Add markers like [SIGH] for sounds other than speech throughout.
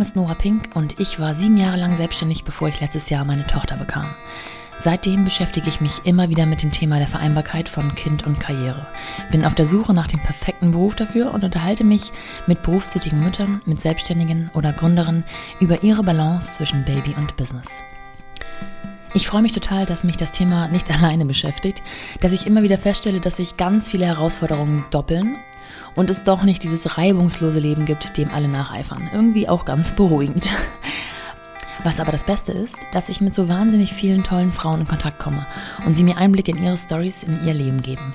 Name ist Nora Pink und ich war sieben Jahre lang selbstständig, bevor ich letztes Jahr meine Tochter bekam. Seitdem beschäftige ich mich immer wieder mit dem Thema der Vereinbarkeit von Kind und Karriere. Bin auf der Suche nach dem perfekten Beruf dafür und unterhalte mich mit berufstätigen Müttern, mit Selbstständigen oder Gründerinnen über ihre Balance zwischen Baby und Business. Ich freue mich total, dass mich das Thema nicht [LAUGHS] alleine beschäftigt, dass ich immer wieder feststelle, dass sich ganz viele Herausforderungen doppeln und es doch nicht dieses reibungslose Leben gibt, dem alle nacheifern. Irgendwie auch ganz beruhigend. Was aber das Beste ist, dass ich mit so wahnsinnig vielen tollen Frauen in Kontakt komme und sie mir Einblicke in ihre Stories, in ihr Leben geben.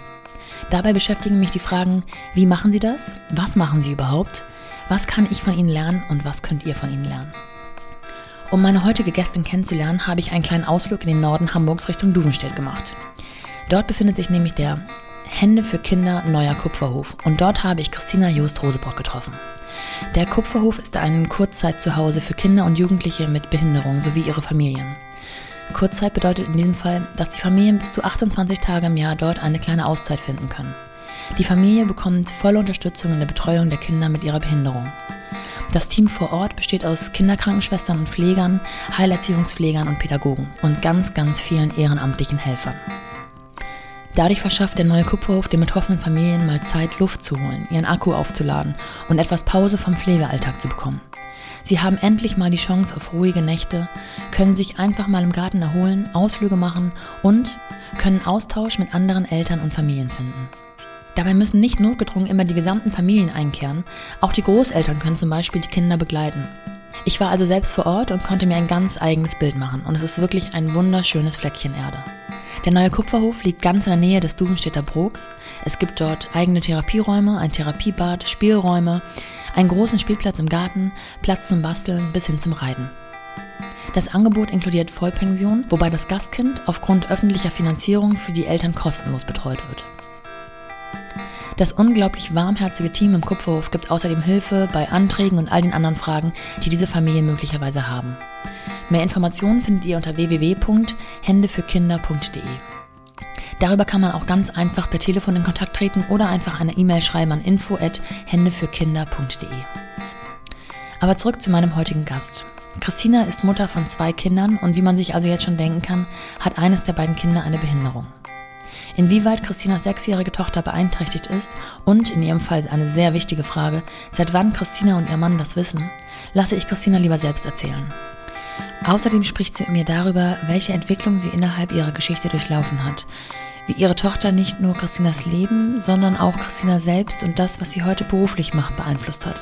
Dabei beschäftigen mich die Fragen, wie machen sie das? Was machen sie überhaupt? Was kann ich von ihnen lernen und was könnt ihr von ihnen lernen? Um meine heutige Gästin kennenzulernen, habe ich einen kleinen Ausflug in den Norden Hamburgs Richtung Duvenstedt gemacht. Dort befindet sich nämlich der Hände für Kinder Neuer Kupferhof und dort habe ich Christina Jost Rosebrock getroffen. Der Kupferhof ist ein Kurzzeitzuhause für Kinder und Jugendliche mit Behinderung sowie ihre Familien. Kurzzeit bedeutet in diesem Fall, dass die Familien bis zu 28 Tage im Jahr dort eine kleine Auszeit finden können. Die Familie bekommt volle Unterstützung in der Betreuung der Kinder mit ihrer Behinderung. Das Team vor Ort besteht aus Kinderkrankenschwestern und Pflegern, Heilerziehungspflegern und Pädagogen und ganz, ganz vielen ehrenamtlichen Helfern. Dadurch verschafft der neue Kupferhof den betroffenen Familien mal Zeit, Luft zu holen, ihren Akku aufzuladen und etwas Pause vom Pflegealltag zu bekommen. Sie haben endlich mal die Chance auf ruhige Nächte, können sich einfach mal im Garten erholen, Ausflüge machen und können Austausch mit anderen Eltern und Familien finden. Dabei müssen nicht notgedrungen immer die gesamten Familien einkehren, auch die Großeltern können zum Beispiel die Kinder begleiten. Ich war also selbst vor Ort und konnte mir ein ganz eigenes Bild machen und es ist wirklich ein wunderschönes Fleckchen Erde. Der neue Kupferhof liegt ganz in der Nähe des Duvenstädter Brooks. Es gibt dort eigene Therapieräume, ein Therapiebad, Spielräume, einen großen Spielplatz im Garten, Platz zum Basteln bis hin zum Reiten. Das Angebot inkludiert Vollpension, wobei das Gastkind aufgrund öffentlicher Finanzierung für die Eltern kostenlos betreut wird. Das unglaublich warmherzige Team im Kupferhof gibt außerdem Hilfe bei Anträgen und all den anderen Fragen, die diese Familien möglicherweise haben. Mehr Informationen findet ihr unter www.händefürkinder.de. Darüber kann man auch ganz einfach per Telefon in Kontakt treten oder einfach eine E-Mail schreiben an info@händefürkinder.de. Aber zurück zu meinem heutigen Gast. Christina ist Mutter von zwei Kindern und wie man sich also jetzt schon denken kann, hat eines der beiden Kinder eine Behinderung. Inwieweit Christinas sechsjährige Tochter beeinträchtigt ist und in ihrem Fall eine sehr wichtige Frage, seit wann Christina und ihr Mann das wissen, lasse ich Christina lieber selbst erzählen. Außerdem spricht sie mit mir darüber, welche Entwicklung sie innerhalb ihrer Geschichte durchlaufen hat. Wie ihre Tochter nicht nur Christinas Leben, sondern auch Christina selbst und das, was sie heute beruflich macht, beeinflusst hat.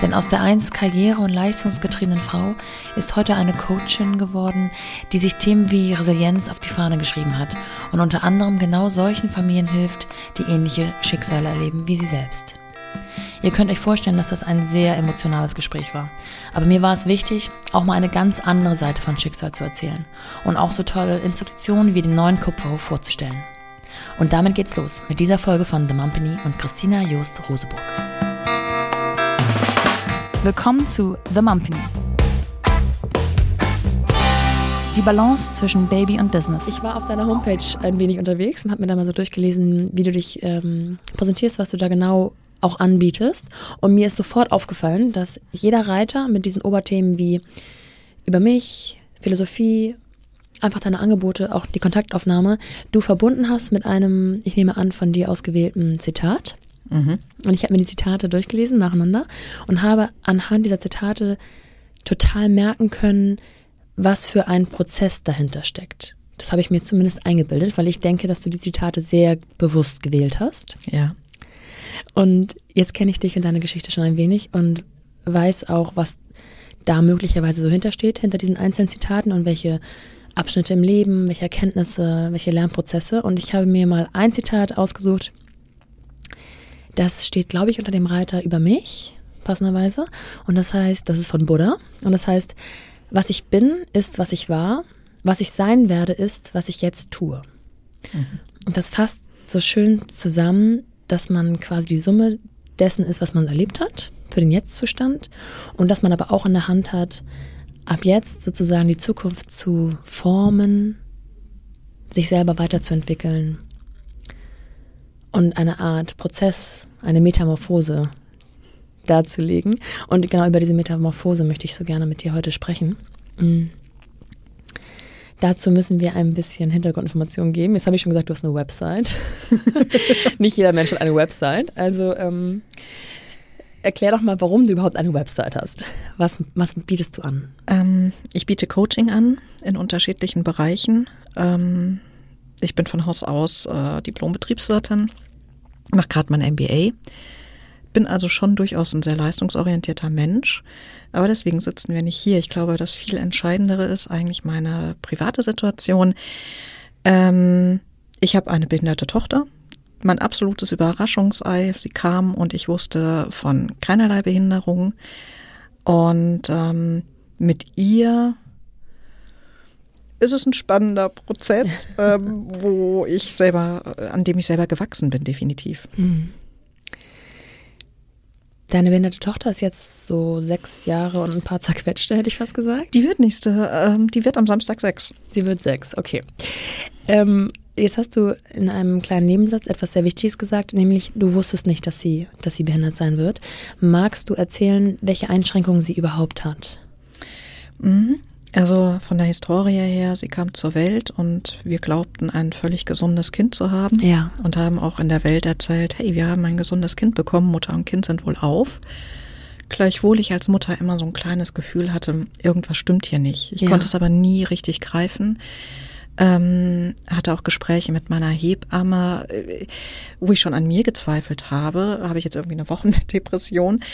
Denn aus der einst karriere- und leistungsgetriebenen Frau ist heute eine Coachin geworden, die sich Themen wie Resilienz auf die Fahne geschrieben hat und unter anderem genau solchen Familien hilft, die ähnliche Schicksale erleben wie sie selbst. Ihr könnt euch vorstellen, dass das ein sehr emotionales Gespräch war. Aber mir war es wichtig, auch mal eine ganz andere Seite von Schicksal zu erzählen und auch so tolle Institutionen wie den neuen Kupferhof vorzustellen. Und damit geht's los mit dieser Folge von The Mumpany und Christina Joost Roseburg. Willkommen zu The Mumpany. Die Balance zwischen Baby und Business. Ich war auf deiner Homepage ein wenig unterwegs und habe mir da mal so durchgelesen, wie du dich ähm, präsentierst, was du da genau auch anbietest. Und mir ist sofort aufgefallen, dass jeder Reiter mit diesen Oberthemen wie über mich, Philosophie, einfach deine Angebote, auch die Kontaktaufnahme, du verbunden hast mit einem, ich nehme an, von dir ausgewählten Zitat. Mhm. Und ich habe mir die Zitate durchgelesen nacheinander und habe anhand dieser Zitate total merken können, was für ein Prozess dahinter steckt. Das habe ich mir zumindest eingebildet, weil ich denke, dass du die Zitate sehr bewusst gewählt hast. Ja. Und jetzt kenne ich dich und deine Geschichte schon ein wenig und weiß auch, was da möglicherweise so hintersteht, hinter diesen einzelnen Zitaten und welche Abschnitte im Leben, welche Erkenntnisse, welche Lernprozesse. Und ich habe mir mal ein Zitat ausgesucht. Das steht, glaube ich, unter dem Reiter über mich, passenderweise. Und das heißt, das ist von Buddha. Und das heißt, was ich bin, ist, was ich war. Was ich sein werde, ist, was ich jetzt tue. Mhm. Und das fasst so schön zusammen, dass man quasi die Summe dessen ist, was man erlebt hat, für den Jetztzustand und dass man aber auch in der Hand hat, ab jetzt sozusagen die Zukunft zu formen, sich selber weiterzuentwickeln und eine Art Prozess, eine Metamorphose darzulegen. Und genau über diese Metamorphose möchte ich so gerne mit dir heute sprechen. Mhm. Dazu müssen wir ein bisschen Hintergrundinformationen geben. Jetzt habe ich schon gesagt, du hast eine Website. [LAUGHS] Nicht jeder Mensch hat eine Website. Also ähm, erklär doch mal, warum du überhaupt eine Website hast. Was, was bietest du an? Ähm, ich biete Coaching an in unterschiedlichen Bereichen. Ähm, ich bin von Haus aus äh, Diplom-Betriebswirtin, mache gerade mein MBA bin also schon durchaus ein sehr leistungsorientierter Mensch. Aber deswegen sitzen wir nicht hier. Ich glaube, das viel Entscheidendere ist eigentlich meine private Situation. Ähm, ich habe eine behinderte Tochter. Mein absolutes Überraschungsei. Sie kam und ich wusste von keinerlei Behinderung. Und ähm, mit ihr ist es ein spannender Prozess, [LAUGHS] ähm, wo ich selber, an dem ich selber gewachsen bin, definitiv. Mhm. Deine behinderte Tochter ist jetzt so sechs Jahre und ein paar zerquetschte, hätte ich fast gesagt. Die wird nächste, ähm, die wird am Samstag sechs. Sie wird sechs, okay. Ähm, jetzt hast du in einem kleinen Nebensatz etwas sehr Wichtiges gesagt, nämlich du wusstest nicht, dass sie, dass sie behindert sein wird. Magst du erzählen, welche Einschränkungen sie überhaupt hat? Mhm. Also von der Historie her, sie kam zur Welt und wir glaubten, ein völlig gesundes Kind zu haben. Ja. Und haben auch in der Welt erzählt, hey, wir haben ein gesundes Kind bekommen, Mutter und Kind sind wohl auf. Gleichwohl ich als Mutter immer so ein kleines Gefühl hatte, irgendwas stimmt hier nicht. Ich ja. konnte es aber nie richtig greifen ähm, hatte auch Gespräche mit meiner Hebamme, äh, wo ich schon an mir gezweifelt habe. Habe ich jetzt irgendwie eine Wochenbettdepression? [LAUGHS]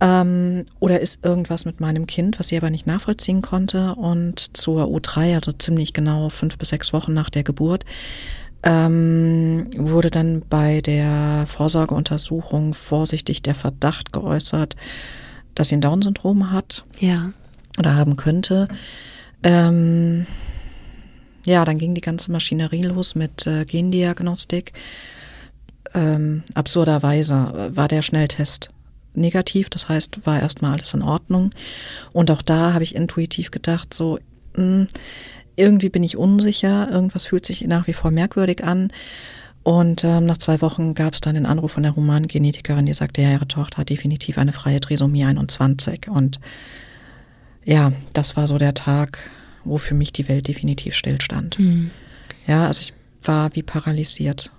Ähm, oder ist irgendwas mit meinem Kind, was sie aber nicht nachvollziehen konnte? Und zur U3, also ziemlich genau fünf bis sechs Wochen nach der Geburt, ähm, wurde dann bei der Vorsorgeuntersuchung vorsichtig der Verdacht geäußert, dass sie ein Down-Syndrom hat. Ja. Oder haben könnte. Ähm, ja, dann ging die ganze Maschinerie los mit äh, Gendiagnostik. Ähm, absurderweise war der Schnelltest negativ, das heißt, war erstmal alles in Ordnung. Und auch da habe ich intuitiv gedacht, so, mh, hm, irgendwie bin ich unsicher, irgendwas fühlt sich nach wie vor merkwürdig an. Und ähm, nach zwei Wochen gab es dann den Anruf von der Humangenetikerin, die sagte, ja, ihre Tochter hat definitiv eine freie Trisomie 21. Und ja, das war so der Tag, wo für mich die Welt definitiv stillstand. Mhm. Ja, also ich war wie paralysiert.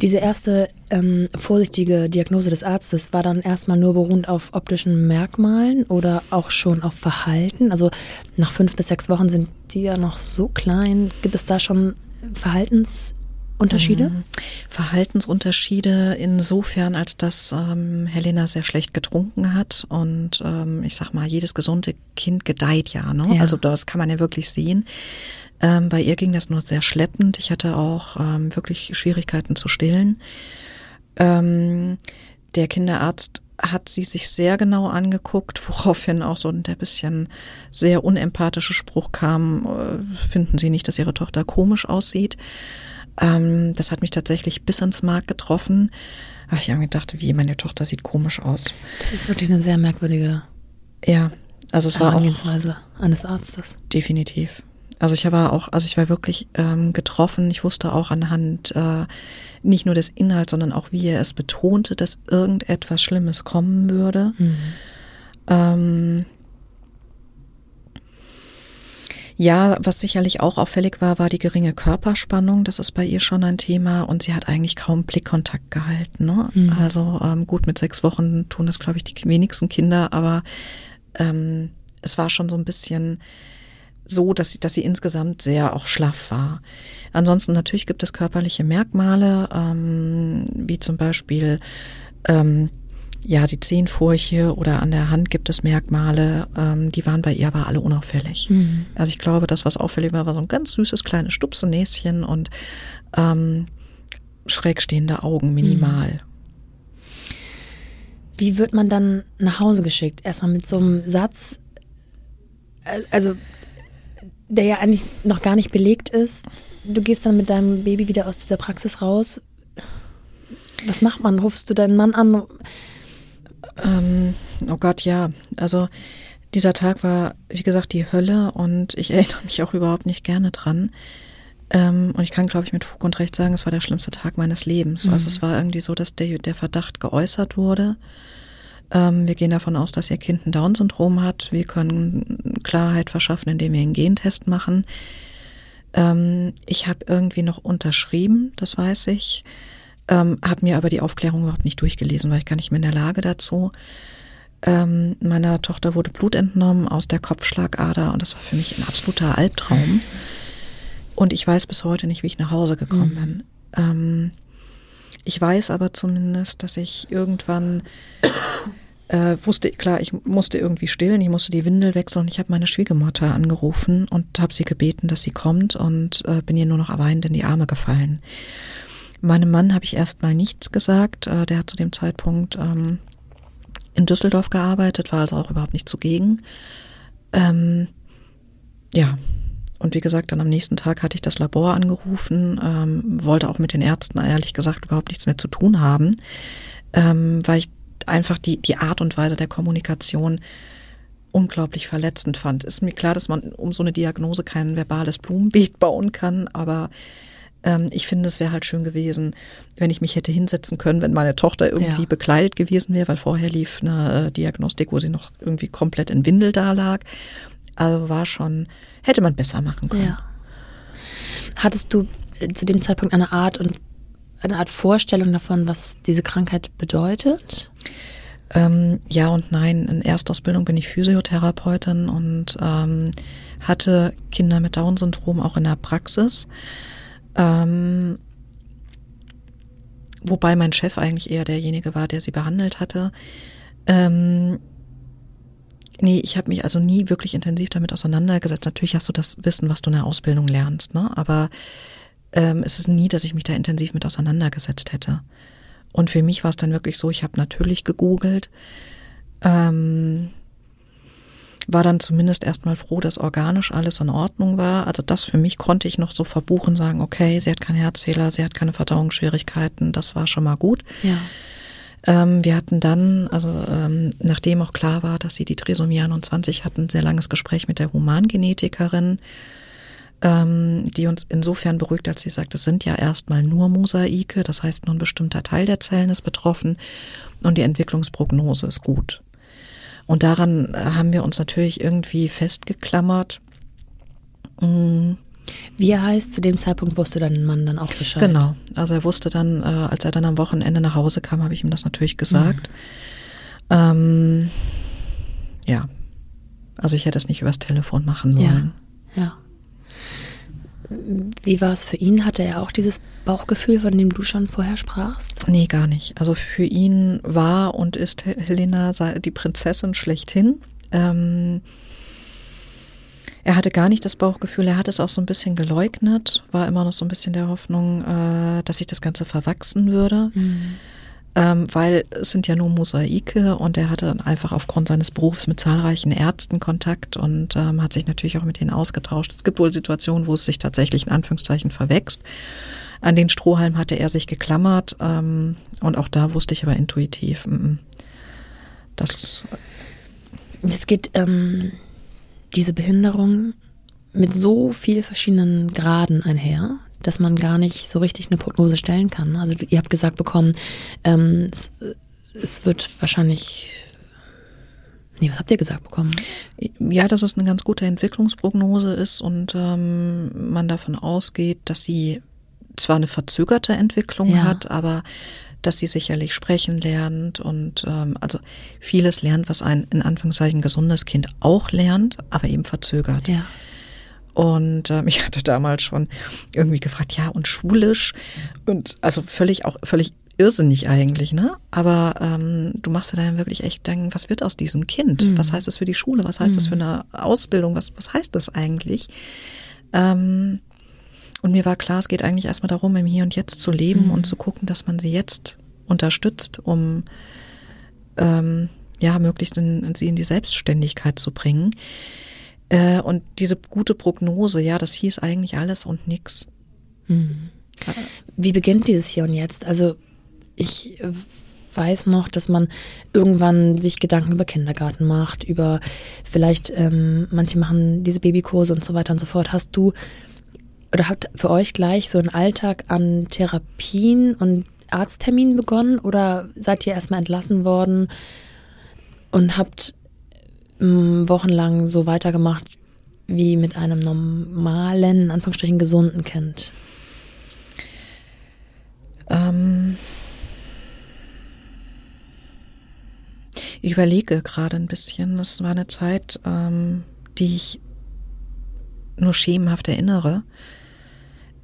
Diese erste ähm, vorsichtige Diagnose des Arztes war dann erstmal nur beruhend auf optischen Merkmalen oder auch schon auf Verhalten? Also nach fünf bis sechs Wochen sind die ja noch so klein. Gibt es da schon Verhaltens Unterschiede? Mhm. Verhaltensunterschiede insofern, als dass ähm, Helena sehr schlecht getrunken hat und ähm, ich sag mal, jedes gesunde Kind gedeiht ja, ne? Ja. Also das kann man ja wirklich sehen. Ähm, bei ihr ging das nur sehr schleppend. Ich hatte auch ähm, wirklich Schwierigkeiten zu stillen. Ähm, der Kinderarzt hat sie sich sehr genau angeguckt, [LAUGHS] woraufhin auch so der bisschen sehr unempathische Spruch kam, äh, finden Sie nicht, dass Ihre Tochter komisch aussieht? Ähm, das hat mich tatsächlich bis ins Mark getroffen. Aber ich habe mir gedacht, wie meine Tochter sieht komisch aus. Das ist wirklich eine sehr merkwürdige ja, also es war auch eines Arztes. Definitiv. Also ich war auch, also ich war wirklich ähm, getroffen. Ich wusste auch anhand äh, nicht nur des Inhalts, sondern auch wie er es betonte, dass irgendetwas Schlimmes kommen würde. Mhm. Ähm, ja, was sicherlich auch auffällig war, war die geringe Körperspannung. Das ist bei ihr schon ein Thema und sie hat eigentlich kaum Blickkontakt gehalten. Ne? Mhm. Also ähm, gut, mit sechs Wochen tun das, glaube ich, die wenigsten Kinder, aber ähm, es war schon so ein bisschen so, dass sie, dass sie insgesamt sehr auch schlaff war. Ansonsten natürlich gibt es körperliche Merkmale, ähm, wie zum Beispiel ähm, ja, die Zehenfurche oder an der Hand gibt es Merkmale, ähm, die waren bei ihr aber alle unauffällig. Mhm. Also ich glaube, das, was auffällig war, war so ein ganz süßes kleines Stupsenäschen und ähm, schräg stehende Augen, minimal. Mhm. Wie wird man dann nach Hause geschickt? Erstmal mit so einem Satz, also der ja eigentlich noch gar nicht belegt ist. Du gehst dann mit deinem Baby wieder aus dieser Praxis raus. Was macht man? Rufst du deinen Mann an? Ähm, oh Gott, ja. Also dieser Tag war, wie gesagt, die Hölle und ich erinnere mich auch überhaupt nicht gerne dran. Ähm, und ich kann, glaube ich, mit Fug und Recht sagen, es war der schlimmste Tag meines Lebens. Mhm. Also es war irgendwie so, dass der, der Verdacht geäußert wurde. Ähm, wir gehen davon aus, dass ihr Kind ein Down-Syndrom hat. Wir können Klarheit verschaffen, indem wir einen Gentest machen. Ähm, ich habe irgendwie noch unterschrieben, das weiß ich, ähm, habe mir aber die Aufklärung überhaupt nicht durchgelesen, weil ich gar nicht mehr in der Lage dazu. Ähm, meiner Tochter wurde Blut entnommen aus der Kopfschlagader und das war für mich ein absoluter Albtraum. Und ich weiß bis heute nicht, wie ich nach Hause gekommen mhm. bin. Ähm, ich weiß aber zumindest, dass ich irgendwann äh, wusste, klar, ich musste irgendwie stillen, ich musste die Windel wechseln und ich habe meine Schwiegermutter angerufen und habe sie gebeten, dass sie kommt und äh, bin ihr nur noch weinend in die Arme gefallen. Meinem Mann habe ich erstmal nichts gesagt. Äh, der hat zu dem Zeitpunkt ähm, in Düsseldorf gearbeitet, war also auch überhaupt nicht zugegen. Ähm, ja, und wie gesagt, dann am nächsten Tag hatte ich das Labor angerufen, ähm, wollte auch mit den Ärzten ehrlich gesagt überhaupt nichts mehr zu tun haben, ähm, weil ich einfach die, die Art und Weise der Kommunikation unglaublich verletzend fand. Ist mir klar, dass man um so eine Diagnose kein verbales Blumenbeet bauen kann, aber ähm, ich finde, es wäre halt schön gewesen, wenn ich mich hätte hinsetzen können, wenn meine Tochter irgendwie ja. bekleidet gewesen wäre, weil vorher lief eine äh, Diagnostik, wo sie noch irgendwie komplett in Windel da lag. Also war schon, hätte man besser machen können. Ja. Hattest du zu dem Zeitpunkt eine Art und eine Art Vorstellung davon, was diese Krankheit bedeutet? Ähm, ja und nein. In Erstausbildung bin ich Physiotherapeutin und ähm, hatte Kinder mit Down-Syndrom auch in der Praxis. Ähm, wobei mein Chef eigentlich eher derjenige war, der sie behandelt hatte. Ähm, nee, ich habe mich also nie wirklich intensiv damit auseinandergesetzt. Natürlich hast du das Wissen, was du in der Ausbildung lernst, ne? Aber ähm, es ist nie, dass ich mich da intensiv mit auseinandergesetzt hätte. Und für mich war es dann wirklich so, ich habe natürlich gegoogelt, ähm, war dann zumindest erstmal froh, dass organisch alles in Ordnung war. Also das für mich konnte ich noch so verbuchen, sagen, okay, sie hat keinen Herzfehler, sie hat keine Verdauungsschwierigkeiten, das war schon mal gut. Ja. Ähm, wir hatten dann, also ähm, nachdem auch klar war, dass sie die Trisomie 21 hatten, ein sehr langes Gespräch mit der Humangenetikerin ähm, die uns insofern beruhigt, als sie sagt, es sind ja erstmal nur Mosaike, das heißt nur ein bestimmter Teil der Zellen ist betroffen und die Entwicklungsprognose ist gut. Und daran haben wir uns natürlich irgendwie festgeklammert. Mhm. Wie heißt, zu dem Zeitpunkt wusste dein Mann dann auch Bescheid? Genau. Also er wusste dann, äh, als er dann am Wochenende nach Hause kam, habe ich ihm das natürlich gesagt. Mhm. Ähm, ja. Also ich hätte es nicht übers Telefon machen wollen. Ja. ja. Wie war es für ihn? Hatte er auch dieses Bauchgefühl, von dem du schon vorher sprachst? Nee, gar nicht. Also für ihn war und ist Helena die Prinzessin schlechthin. Ähm, er hatte gar nicht das Bauchgefühl, er hat es auch so ein bisschen geleugnet, war immer noch so ein bisschen der Hoffnung, äh, dass sich das Ganze verwachsen würde. Mhm ähm, weil es sind ja nur Mosaike und er hatte dann einfach aufgrund seines Berufs mit zahlreichen Ärzten Kontakt und ähm, hat sich natürlich auch mit denen ausgetauscht. Es gibt wohl Situationen, wo es sich tatsächlich in Anführungszeichen verwächst. An den Strohhalm hatte er sich geklammert ähm, und auch da wusste ich aber intuitiv, mm, -m, das. Es geht ähm, diese Behinderung mit so vielen verschiedenen Graden einher, dass man gar nicht so richtig eine Prognose stellen kann. Also ihr habt gesagt bekommen, ähm, es, es wird wahrscheinlich Nee, was habt ihr gesagt bekommen? Ja, dass es eine ganz gute Entwicklungsprognose ist und ähm, man davon ausgeht, dass sie zwar eine verzögerte Entwicklung ja. hat, aber dass sie sicherlich sprechen lernt und ähm, also vieles lernt, was ein in Anführungszeichen gesundes Kind auch lernt, aber eben verzögert. Ja. Und ähm, [LAUGHS] ich hatte damals schon irgendwie gefragt, ja, und schulisch und also völlig auch völlig irrsinnig eigentlich, ne? Aber ähm, du machst dir dann wirklich echt denken, was wird aus diesem Kind? Mhm. Was heißt das für die Schule? Was heißt mhm. das für eine Ausbildung? Was, was heißt das eigentlich? Ähm, und mir war klar, es geht eigentlich erstmal darum, im Hier und Jetzt zu leben mhm. und zu gucken, dass man sie jetzt unterstützt, um ähm, ja möglichst in, in sie in die Selbstständigkeit zu bringen. Äh, und diese gute Prognose, ja, das hieß eigentlich alles und nix. Hm. Wie beginnt dieses Hier und Jetzt? Also ich weiß noch, dass man irgendwann sich Gedanken über Kindergarten macht, über vielleicht, ähm, manche machen diese Babykurse und so weiter und so fort. Hast du oder habt für euch gleich so einen Alltag an Therapien und Arztterminen begonnen oder seid ihr erstmal entlassen worden? und habt wochenlang so weitergemacht wie mit einem normalen, in Anführungsstrichen gesunden Kind? Ähm ich überlege gerade ein bisschen. Das war eine Zeit, ähm, die ich nur schemenhaft erinnere.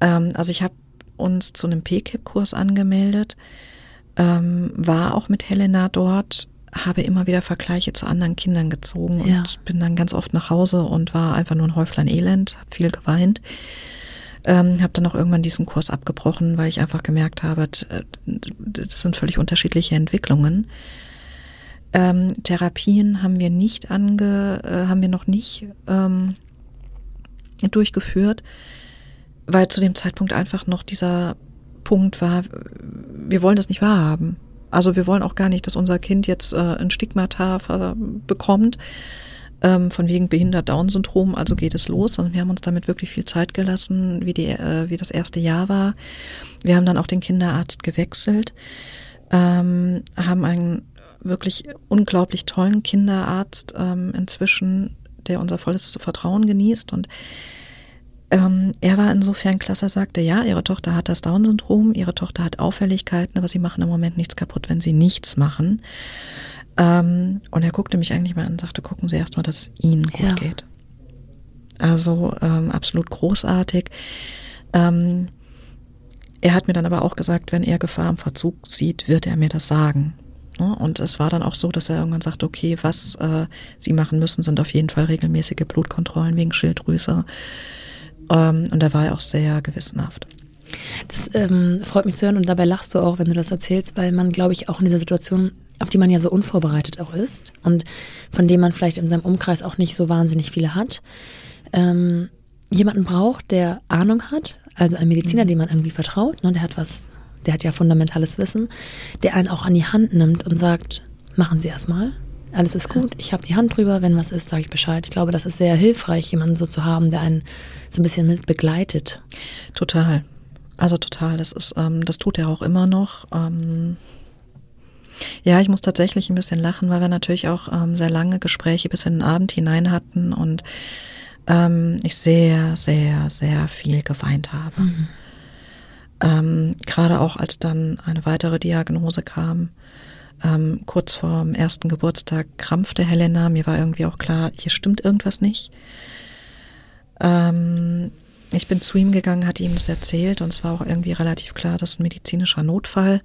Ähm, also ich habe uns zu einem PKIP-Kurs angemeldet, ähm, war auch mit Helena dort, habe immer wieder Vergleiche zu anderen Kindern gezogen Ja. und bin dann ganz oft nach Hause und war einfach nur ein Häuflein Elend, habe viel geweint. Ähm, habe dann auch irgendwann diesen Kurs abgebrochen, weil ich einfach gemerkt habe, d- das sind völlig unterschiedliche Entwicklungen. Ähm, Therapien haben wir nicht ange, äh, haben wir noch nicht ähm, durchgeführt, weil zu dem Zeitpunkt einfach noch dieser Punkt war, wir wollen das nicht wahrhaben. Also wir wollen auch gar nicht, dass unser Kind jetzt äh, ein Stigmata bekommt, ähm, von wegen behindert Down-Syndrom, also geht es los, sondern wir haben uns damit wirklich viel Zeit gelassen, wie, die, äh, wie das erste Jahr war. Wir haben dann auch den Kinderarzt gewechselt, ähm, haben einen wirklich unglaublich tollen Kinderarzt ähm, inzwischen, der unser volles Vertrauen genießt und ähm, er war insofern klasse, er sagte, ja, ihre Tochter hat das Down-Syndrom, ihre Tochter hat Auffälligkeiten, aber sie machen im Moment nichts kaputt, wenn sie nichts machen. Ähm, und er guckte mich eigentlich mal an und sagte, gucken Sie erst mal, dass es Ihnen gut Ja. geht. Also ähm, absolut großartig. Ähm, er hat mir dann aber auch gesagt, wenn er Gefahr im Verzug sieht, wird er mir das sagen. Ne? Und es war dann auch so, dass er irgendwann sagte, okay, was äh, Sie machen müssen, sind auf jeden Fall regelmäßige Blutkontrollen wegen Schilddrüse. Ähm, und da war er auch sehr gewissenhaft. Das ähm, freut mich zu hören und dabei lachst du auch, wenn du das erzählst, weil man, glaube ich, auch in dieser Situation, auf die man ja so unvorbereitet auch ist und von dem man vielleicht in seinem Umkreis auch nicht so wahnsinnig viele hat, ähm, jemanden braucht, der Ahnung hat, also ein Mediziner, dem man irgendwie vertraut, ne, der hat was, der hat ja fundamentales Wissen, der einen auch an die Hand nimmt und sagt, machen Sie erstmal. Alles ist gut, ich habe die Hand drüber, wenn was ist, sage ich Bescheid. Ich glaube, das ist sehr hilfreich, jemanden so zu haben, der einen so ein bisschen mit begleitet. Total. Also total. Das ist, ähm, das tut er auch immer noch. Ähm, ja, ich muss tatsächlich ein bisschen lachen, weil wir natürlich auch ähm, sehr lange Gespräche bis in den Abend hinein hatten und ähm, ich sehr, sehr, sehr viel geweint habe. Ähm, Gerade auch als dann eine weitere Diagnose kam. Ähm, kurz vor dem ersten Geburtstag krampfte Helena. Mir war irgendwie auch klar, hier stimmt irgendwas nicht. Ähm, ich bin zu ihm gegangen, hatte ihm das erzählt und es war auch irgendwie relativ klar, das ist ein medizinischer Notfall.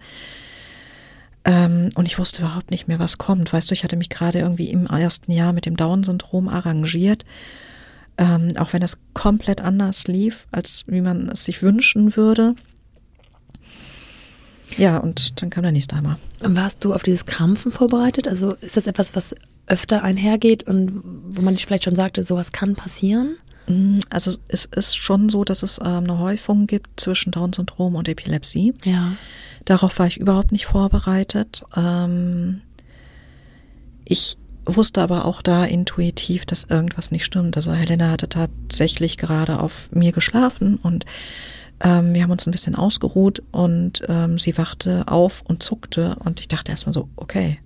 Ähm, und ich wusste überhaupt nicht mehr, was kommt. Weißt du, ich hatte mich gerade irgendwie im ersten Jahr mit dem Down-Syndrom arrangiert. Ähm, auch wenn das komplett anders lief, als wie man es sich wünschen würde. Ja, und dann kam der nächste Hammer. Warst du auf dieses Krampfen vorbereitet? Also ist das etwas, was öfter einhergeht und wo man vielleicht schon sagte, sowas kann passieren? Mm, Also es ist schon so, dass es ähm, eine Häufung gibt zwischen Down-Syndrom und Epilepsie. Ja. Darauf war ich überhaupt nicht vorbereitet. Ähm, ich wusste aber auch da intuitiv, dass irgendwas nicht stimmt. Also Helena hatte tatsächlich gerade auf mir geschlafen und ähm, wir haben uns ein bisschen ausgeruht und ähm, sie wachte auf und zuckte und ich dachte erstmal so, okay.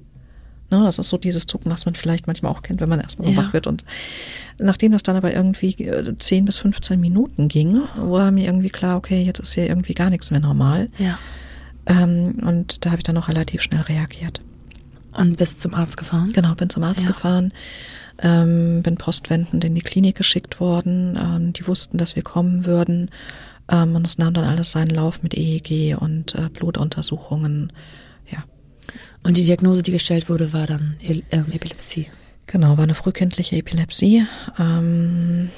Ne, das ist so dieses Zucken, was man vielleicht manchmal auch kennt, wenn man erstmal so Ja. wach wird. Und nachdem das dann aber irgendwie äh, 10 bis 15 Minuten ging, war mir irgendwie klar, okay, jetzt ist hier irgendwie gar nichts mehr normal. Ja. Ähm, und da habe ich dann auch relativ schnell reagiert. Und bist zum Arzt gefahren? Genau, bin zum Arzt Ja. gefahren, ähm, bin postwendend in die Klinik geschickt worden. Ähm, die wussten, dass wir kommen würden. Ähm, und es nahm dann alles seinen Lauf mit EEG und äh, Blutuntersuchungen. Ja, Und die Diagnose, die gestellt wurde, war dann E- ähm, Epilepsie. genau, war eine frühkindliche Epilepsie. Ähm,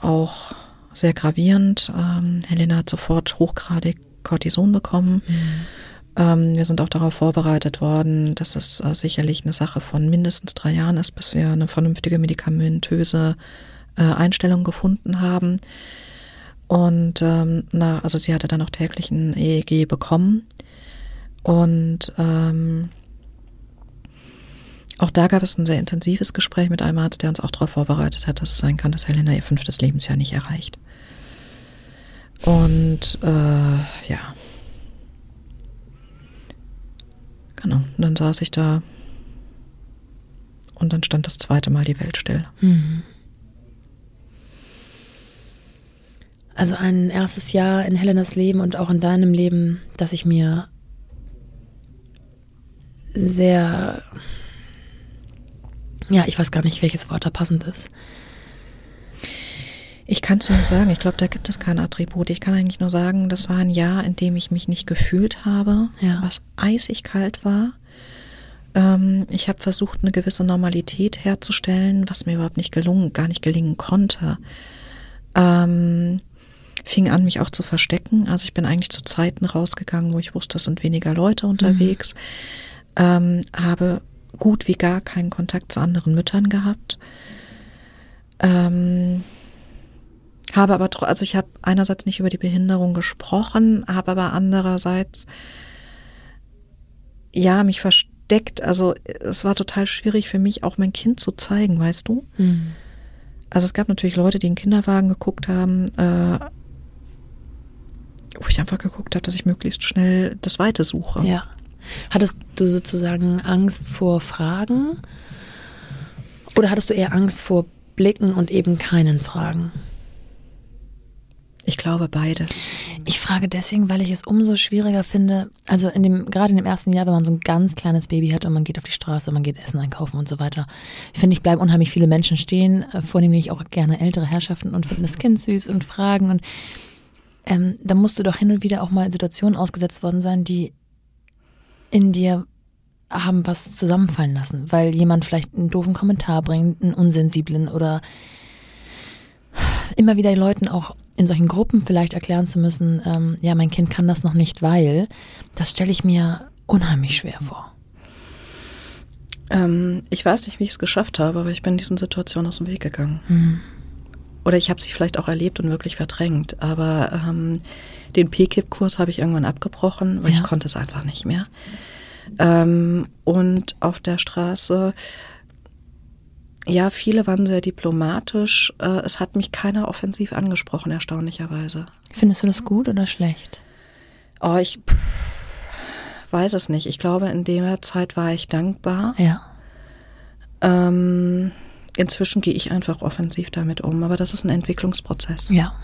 auch sehr gravierend. Ähm, Helena hat sofort hochgradig Cortison bekommen. Ähm, wir sind auch darauf vorbereitet worden, dass es äh, sicherlich eine Sache von mindestens drei Jahren ist, bis wir eine vernünftige medikamentöse äh, Einstellung gefunden haben. Und ähm, na, also sie hatte dann auch täglich ein EEG bekommen. Und ähm, auch da gab es ein sehr intensives Gespräch mit einem Arzt, der uns auch darauf vorbereitet hat, dass es sein kann, dass Helena ihr fünftes Lebensjahr nicht erreicht. Und äh, ja. Genau. Und dann saß ich da und dann stand das zweite Mal die Welt still. Mhm. Also ein erstes Jahr in Helenas Leben und auch in deinem Leben, das ich mir sehr, ja, ich weiß gar nicht, welches Wort da passend ist. Ich kann es nicht sagen. Ich glaube, da gibt es kein Attribut. Ich kann eigentlich nur sagen, das war ein Jahr, in dem ich mich nicht gefühlt habe, Ja. was eisig kalt war. Ähm, ich habe versucht, eine gewisse Normalität herzustellen, was mir überhaupt nicht gelungen, gar nicht gelingen konnte. Ähm, fing an, mich auch zu verstecken. Also ich bin eigentlich zu Zeiten rausgegangen, wo ich wusste, es sind weniger Leute unterwegs. Ähm, habe gut wie gar keinen Kontakt zu anderen Müttern gehabt. Ähm, habe aber, also ich habe einerseits nicht über die Behinderung gesprochen, habe aber andererseits, ja, mich versteckt. Also es war total schwierig für mich, auch mein Kind zu zeigen, weißt du? Mhm. Also es gab natürlich Leute, die in Kinderwagen geguckt haben, äh, wo ich einfach geguckt habe, dass ich möglichst schnell das Weite suche. Ja. Hattest du sozusagen Angst vor Fragen? Oder hattest du eher Angst vor Blicken und eben keinen Fragen? Ich glaube beides. Ich frage deswegen, weil ich es umso schwieriger finde, also in dem, gerade in dem ersten Jahr, wenn man so ein ganz kleines Baby hat und man geht auf die Straße, man geht Essen einkaufen und so weiter. Ich finde, ich bleiben unheimlich viele Menschen stehen, äh, vornehmlich auch gerne ältere Herrschaften und finden das Kind süß und fragen und ähm, da musst du doch hin und wieder auch mal Situationen ausgesetzt worden sein, die in dir haben was zusammenfallen lassen, weil jemand vielleicht einen doofen Kommentar bringt, einen unsensiblen oder immer wieder Leuten auch in solchen Gruppen vielleicht erklären zu müssen, ähm, ja, mein Kind kann das noch nicht, weil, das stelle ich mir unheimlich schwer vor. Ähm, ich weiß nicht, wie ich es geschafft habe, aber ich bin diesen Situationen aus dem Weg gegangen. Mhm. Oder ich habe sie vielleicht auch erlebt und wirklich verdrängt. Aber ähm, den PKIP-Kurs habe ich irgendwann abgebrochen, weil Ja. ich konnte es einfach nicht mehr. Ähm, und auf der Straße, ja, viele waren sehr diplomatisch. Äh, es hat mich keiner offensiv angesprochen, erstaunlicherweise. Findest du das gut oder schlecht? Oh, ich pff, weiß es nicht. Ich glaube, in der Zeit war ich dankbar. Ja. Ähm, inzwischen gehe ich einfach offensiv damit um, aber das ist ein Entwicklungsprozess. Ja.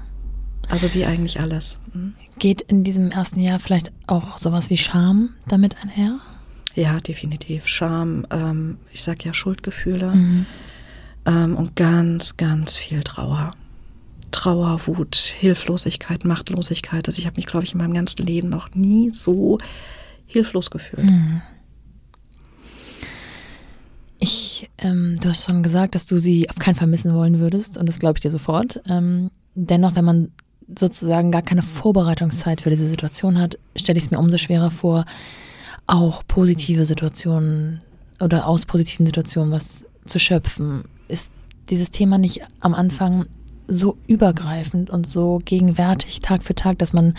Also wie eigentlich alles. Hm. Geht in diesem ersten Jahr vielleicht auch sowas wie Scham damit einher? Ja, definitiv. Scham, ähm, ich sag ja Schuldgefühle Mhm. ähm, und ganz, ganz viel Trauer. Trauer, Wut, Hilflosigkeit, Machtlosigkeit. Also ich habe mich, glaube ich, in meinem ganzen Leben noch nie so hilflos gefühlt. Ich, ähm, du hast schon gesagt, dass du sie auf keinen Fall missen wollen würdest und das glaube ich dir sofort. Ähm, dennoch, wenn man sozusagen gar keine Vorbereitungszeit für diese Situation hat, stelle ich es mir umso schwerer vor, auch positive Situationen oder aus positiven Situationen was zu schöpfen. Ist dieses Thema nicht am Anfang so übergreifend und so gegenwärtig, Tag für Tag, dass man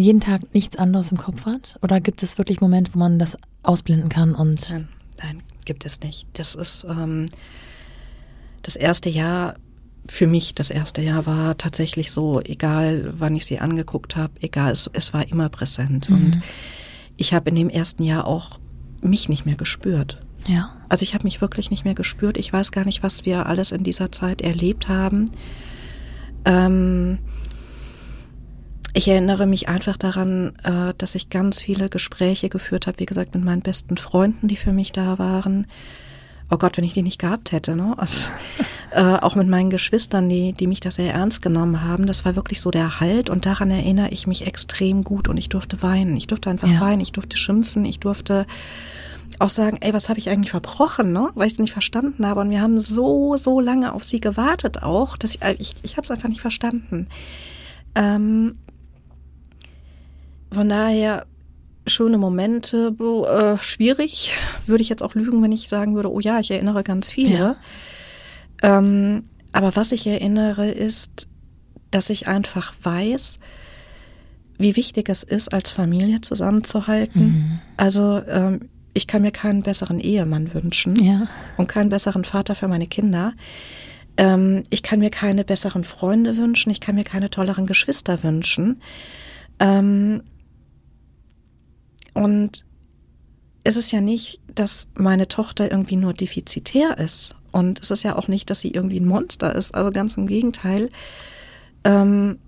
jeden Tag nichts anderes im Kopf hat? Oder gibt es wirklich Momente, wo man das ausblenden kann und Nein, nein, gibt es nicht. Das ist ähm, das erste Jahr, für mich das erste Jahr war tatsächlich so, egal wann ich sie angeguckt habe, egal, es, es war immer präsent. Und ich habe in dem ersten Jahr auch mich nicht mehr gespürt. ja, Also ich habe mich wirklich nicht mehr gespürt. Ich weiß gar nicht, was wir alles in dieser Zeit erlebt haben. Ähm, ich erinnere mich einfach daran, äh, dass ich ganz viele Gespräche geführt habe, wie gesagt, mit meinen besten Freunden, die für mich da waren. Oh Gott, wenn ich die nicht gehabt hätte, ne? Also, [LAUGHS] äh, auch mit meinen Geschwistern, die, die mich da sehr ernst genommen haben. Das war wirklich so der Halt und daran erinnere ich mich extrem gut und ich durfte weinen. Ich durfte einfach Ja. weinen, ich durfte schimpfen, ich durfte auch sagen, ey, was habe ich eigentlich verbrochen, ne? Weil ich es nicht verstanden habe. Und wir haben so, so lange auf sie gewartet auch, dass ich, äh, ich, ich habe es einfach nicht verstanden. Ähm, von daher schöne Momente, äh, schwierig. Würde ich jetzt auch lügen, wenn ich sagen würde, oh ja, ich erinnere ganz viele. Ähm, aber was ich erinnere, ist, dass ich einfach weiß, wie wichtig es ist, als Familie zusammenzuhalten. Also ähm, ich kann mir keinen besseren Ehemann wünschen ja, und keinen besseren Vater für meine Kinder. Ähm, ich kann mir keine besseren Freunde wünschen, ich kann mir keine tolleren Geschwister wünschen. Ähm, und ist es ja nicht, dass meine Tochter irgendwie nur defizitär ist. Und es ist ja auch nicht, dass sie irgendwie ein Monster ist. Also ganz im Gegenteil. Ähm,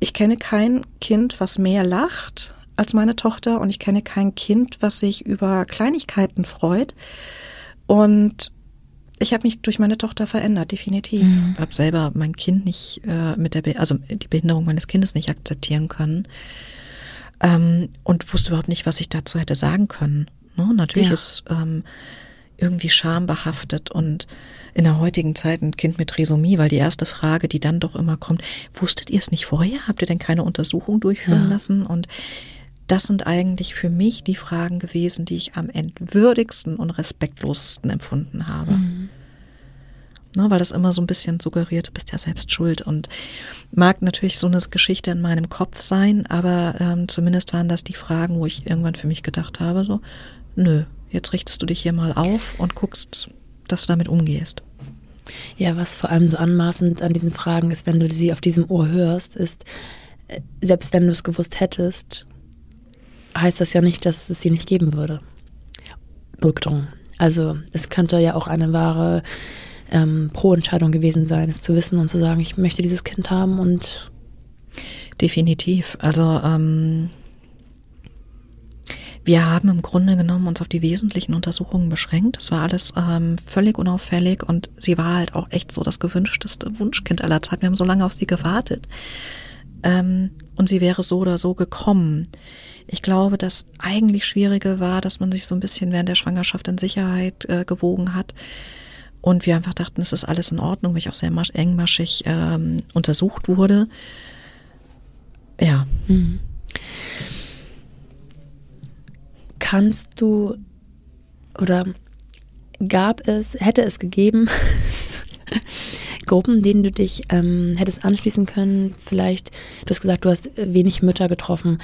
ich kenne kein Kind, was mehr lacht als meine Tochter und ich kenne kein Kind, was sich über Kleinigkeiten freut. Und ich habe mich durch meine Tochter verändert, definitiv. Mhm. Ich habe selber mein Kind nicht äh, mit der, Be also die Behinderung meines Kindes nicht akzeptieren können ähm, und wusste überhaupt nicht, was ich dazu hätte sagen können. Ne? Natürlich ja. ist es ähm, irgendwie schambehaftet und in der heutigen Zeit ein Kind mit Trisomie, weil die erste Frage, die dann doch immer kommt, wusstet ihr es nicht vorher? Habt ihr denn keine Untersuchung durchführen ja. lassen? Und das sind eigentlich für mich die Fragen gewesen, die ich am entwürdigsten und respektlosesten empfunden habe. Mhm. Ne, weil das immer so ein bisschen suggeriert, du bist ja selbst schuld und mag natürlich so eine Geschichte in meinem Kopf sein, aber ähm, zumindest waren das die Fragen, wo ich irgendwann für mich gedacht habe, so, nö, jetzt richtest du dich hier mal auf und guckst, dass du damit umgehst. Ja, was vor allem so anmaßend an diesen Fragen ist, wenn du sie auf diesem Ohr hörst, ist, äh, selbst wenn du es gewusst hättest, heißt das ja nicht, dass es sie nicht geben würde. Rückdrung. Also es könnte ja auch eine wahre ähm, Pro-Entscheidung gewesen sein, es zu wissen und zu sagen, ich möchte dieses Kind haben und definitiv. Also ähm, wir haben im Grunde genommen uns auf die wesentlichen Untersuchungen beschränkt. Es war alles ähm, völlig unauffällig und sie war halt auch echt so das gewünschteste Wunschkind aller Zeiten. Wir haben so lange auf sie gewartet. Ähm, und sie wäre so oder so gekommen. Ich glaube, das eigentlich Schwierige war, dass man sich so ein bisschen während der Schwangerschaft in Sicherheit äh, gewogen hat. Und wir einfach dachten, es ist alles in Ordnung, weil ich auch sehr engmaschig ähm, untersucht wurde. Ja. Mhm. Kannst du oder gab es, hätte es gegeben, [LAUGHS] Gruppen, denen du dich ähm, hättest anschließen können? Vielleicht, du hast gesagt, du hast wenig Mütter getroffen.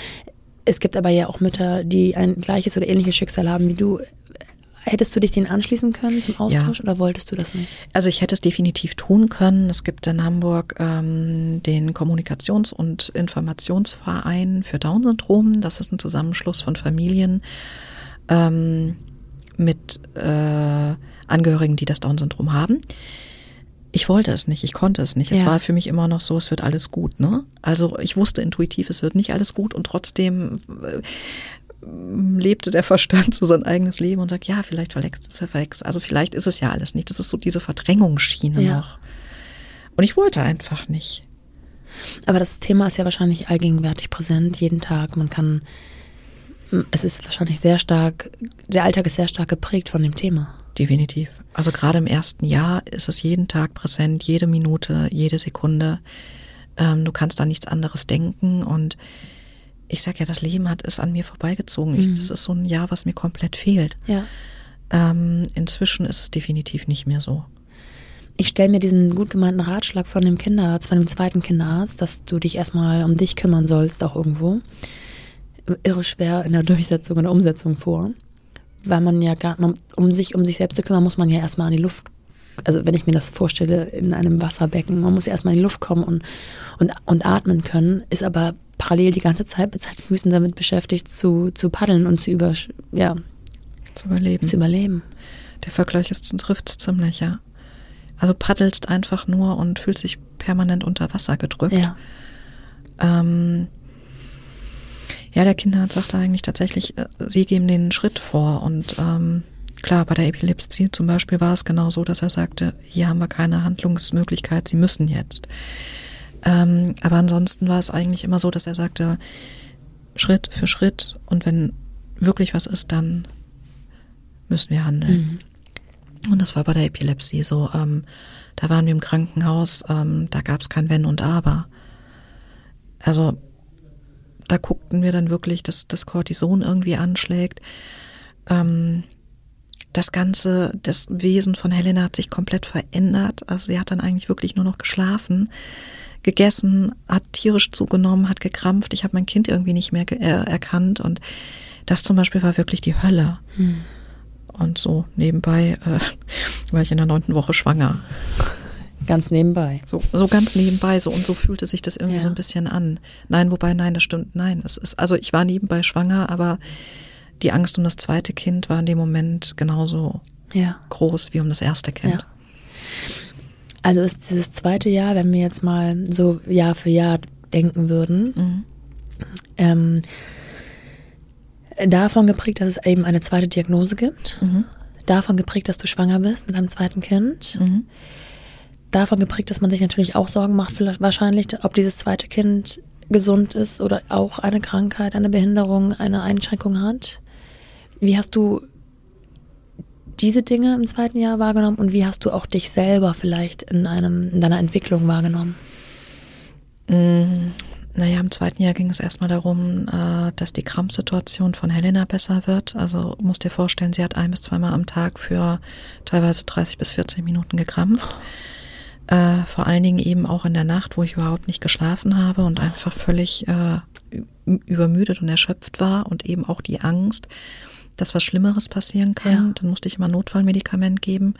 Es gibt aber ja auch Mütter, die ein gleiches oder ähnliches Schicksal haben wie du. Hättest du dich denen anschließen können zum Austausch ja. oder wolltest du das nicht? Also ich hätte es definitiv tun können. Es gibt in Hamburg ähm, den Kommunikations- und Informationsverein für Down-Syndrom. Das ist ein Zusammenschluss von Familien ähm, mit äh, Angehörigen, die das Down-Syndrom haben. Ich wollte es nicht, ich konnte es nicht. Ja. Es war für mich immer noch so, es wird alles gut. Ne? Also ich wusste intuitiv, es wird nicht alles gut und trotzdem äh, lebte der Verstand so sein eigenes Leben und sagt, ja, vielleicht verwechselt. Also vielleicht ist es ja alles nicht. Das ist so diese Verdrängungsschiene ja. noch. Und ich wollte einfach nicht. Aber das Thema ist ja wahrscheinlich allgegenwärtig präsent, jeden Tag. Man kann, es ist wahrscheinlich sehr stark, der Alltag ist sehr stark geprägt von dem Thema. Definitiv. Also gerade im ersten Jahr ist es jeden Tag präsent, jede Minute, jede Sekunde. Ähm, du kannst da nichts anderes denken und ich sag ja, das Leben hat es an mir vorbeigezogen. Ich, mhm. Das ist so ein Jahr, was mir komplett fehlt. Ja. Ähm, inzwischen ist es definitiv nicht mehr so. Ich stelle mir diesen gut gemeinten Ratschlag von dem Kinderarzt, von dem zweiten Kinderarzt, dass du dich erstmal um dich kümmern sollst, auch irgendwo, irre schwer in der Durchsetzung und der Umsetzung vor weil man ja gar, man, um sich um sich selbst zu kümmern, muss man ja erstmal an die Luft, also wenn ich mir das vorstelle, in einem Wasserbecken, man muss ja erstmal in die Luft kommen und, und, und atmen können, ist aber parallel die ganze Zeit mit seinen Füßen damit beschäftigt, zu, zu paddeln und zu über, ja, zu überleben. Zu überleben. Der Vergleich ist, trifft ziemlich, ja. Also paddelst einfach nur und fühlst dich permanent unter Wasser gedrückt. Ja. Ähm, ja, der Kinderarzt sagte eigentlich tatsächlich, äh, sie geben den Schritt vor. Und ähm, klar, bei der Epilepsie zum Beispiel war es genau so, dass er sagte, hier haben wir keine Handlungsmöglichkeit, sie müssen jetzt. Ähm, aber ansonsten war es eigentlich immer so, dass er sagte, Schritt für Schritt und wenn wirklich was ist, dann müssen wir handeln. Mhm. Und das war bei der Epilepsie so. Ähm, da waren wir im Krankenhaus, ähm, da gab es kein Wenn und Aber. Also da guckten wir dann wirklich, dass das Cortison irgendwie anschlägt. Ähm, das ganze, das Wesen von Helena hat sich komplett verändert. Also sie hat dann eigentlich wirklich nur noch geschlafen, gegessen, hat tierisch zugenommen, hat gekrampft. Ich habe mein Kind irgendwie nicht mehr äh, erkannt und das zum Beispiel war wirklich die Hölle. Hm. Und so nebenbei äh, [LAUGHS] war ich in der neunten Woche schwanger. Ganz nebenbei. So, so ganz nebenbei, so und so fühlte sich das irgendwie ja. so ein bisschen an. Nein, wobei, nein, das stimmt, nein. Es ist, also ich war nebenbei schwanger, aber die Angst um das zweite Kind war in dem Moment genauso Ja. groß wie um das erste Kind. Ja. Also ist dieses zweite Jahr, wenn wir jetzt mal so Jahr für Jahr denken würden, Mhm. ähm, davon geprägt, dass es eben eine zweite Diagnose gibt, Mhm. davon geprägt, dass du schwanger bist mit einem zweiten Kind, Mhm. davon geprägt, dass man sich natürlich auch Sorgen macht, wahrscheinlich, ob dieses zweite Kind gesund ist oder auch eine Krankheit, eine Behinderung, eine Einschränkung hat. Wie hast du diese Dinge im zweiten Jahr wahrgenommen und wie hast du auch dich selber vielleicht in einem in deiner Entwicklung wahrgenommen? Mm, Naja, im zweiten Jahr ging es erstmal darum, äh, dass die Krampfsituation von Helena besser wird. Also musst dir vorstellen, sie hat ein bis zweimal am Tag für teilweise 30 bis 40 Minuten gekrampft. Äh, vor allen Dingen eben auch in der Nacht, wo ich überhaupt nicht geschlafen habe und einfach völlig äh, übermüdet und erschöpft war und eben auch die Angst, dass was Schlimmeres passieren kann. Ja. Dann musste ich immer Notfallmedikament geben.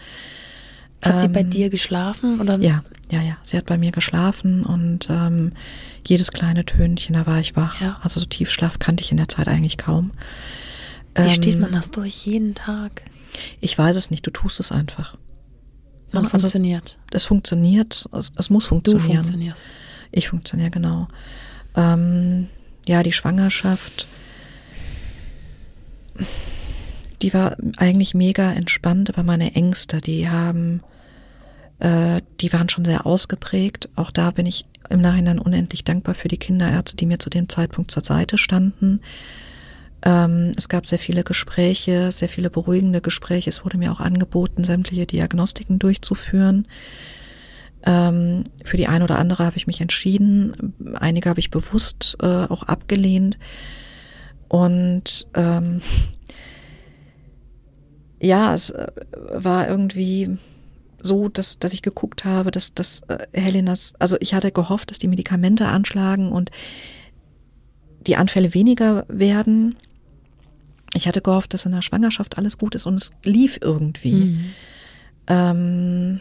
Hat sie bei Ähm, dir geschlafen oder? Ja, ja, ja. Sie hat bei mir geschlafen und ähm, jedes kleine Tönchen, da war ich wach. Ja. Also so Tiefschlaf kannte ich in der Zeit eigentlich kaum. Wie steht Ähm, man das durch jeden Tag? Ich weiß es nicht, du tust es einfach. Man also, funktioniert. Es funktioniert, es, es muss Du funktionieren. funktionierst. Ich funktioniere, genau. Ähm, ja, die Schwangerschaft, die war eigentlich mega entspannt, aber meine Ängste, die haben, äh, die waren schon sehr ausgeprägt. Auch da bin ich im Nachhinein unendlich dankbar für die Kinderärzte, die mir zu dem Zeitpunkt zur Seite standen. Ähm, es gab sehr viele Gespräche, sehr viele beruhigende Gespräche. Es wurde mir auch angeboten, sämtliche Diagnostiken durchzuführen. Ähm, für die eine oder andere habe ich mich entschieden. Einige habe ich bewusst äh, auch abgelehnt. Und ähm, [LAUGHS] ja, es äh, war irgendwie so, dass, dass ich geguckt habe, dass, dass äh, Helenas, also ich hatte gehofft, dass die Medikamente anschlagen und die Anfälle weniger werden. Ich hatte gehofft, dass in der Schwangerschaft alles gut ist und es lief irgendwie. Mhm. Ähm,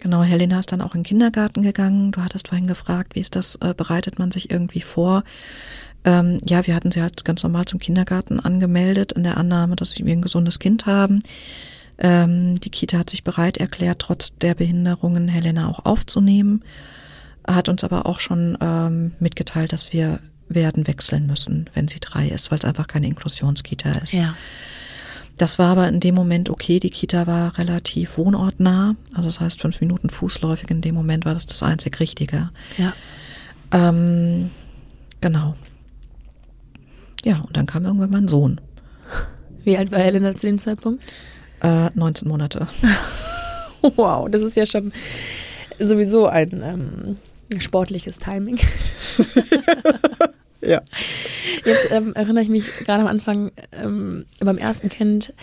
genau, Helena ist dann auch in den Kindergarten gegangen. Du hattest vorhin gefragt, wie ist das, äh, bereitet man sich irgendwie vor? Ähm, ja, wir hatten sie halt ganz normal zum Kindergarten angemeldet, in der Annahme, dass wir ein gesundes Kind haben. Ähm, die Kita hat sich bereit erklärt, trotz der Behinderungen Helena auch aufzunehmen, hat uns aber auch schon ähm, mitgeteilt, dass wir werden wechseln müssen, wenn sie drei ist, weil es einfach keine Inklusionskita ist. Ja. Das war aber in dem Moment okay. Die Kita war relativ wohnortnah. Also das heißt, fünf Minuten fußläufig. In dem Moment war das das einzig Richtige. Ja. Ähm, genau. Ja, und dann kam irgendwann mein Sohn. Wie alt war Helena zu dem Zeitpunkt? Äh, 19 Monate. [LAUGHS] Wow, das ist ja schon sowieso ein ähm, sportliches Timing. [LAUGHS] Ja. Jetzt ähm, erinnere ich mich gerade am Anfang, ähm, beim ersten Kind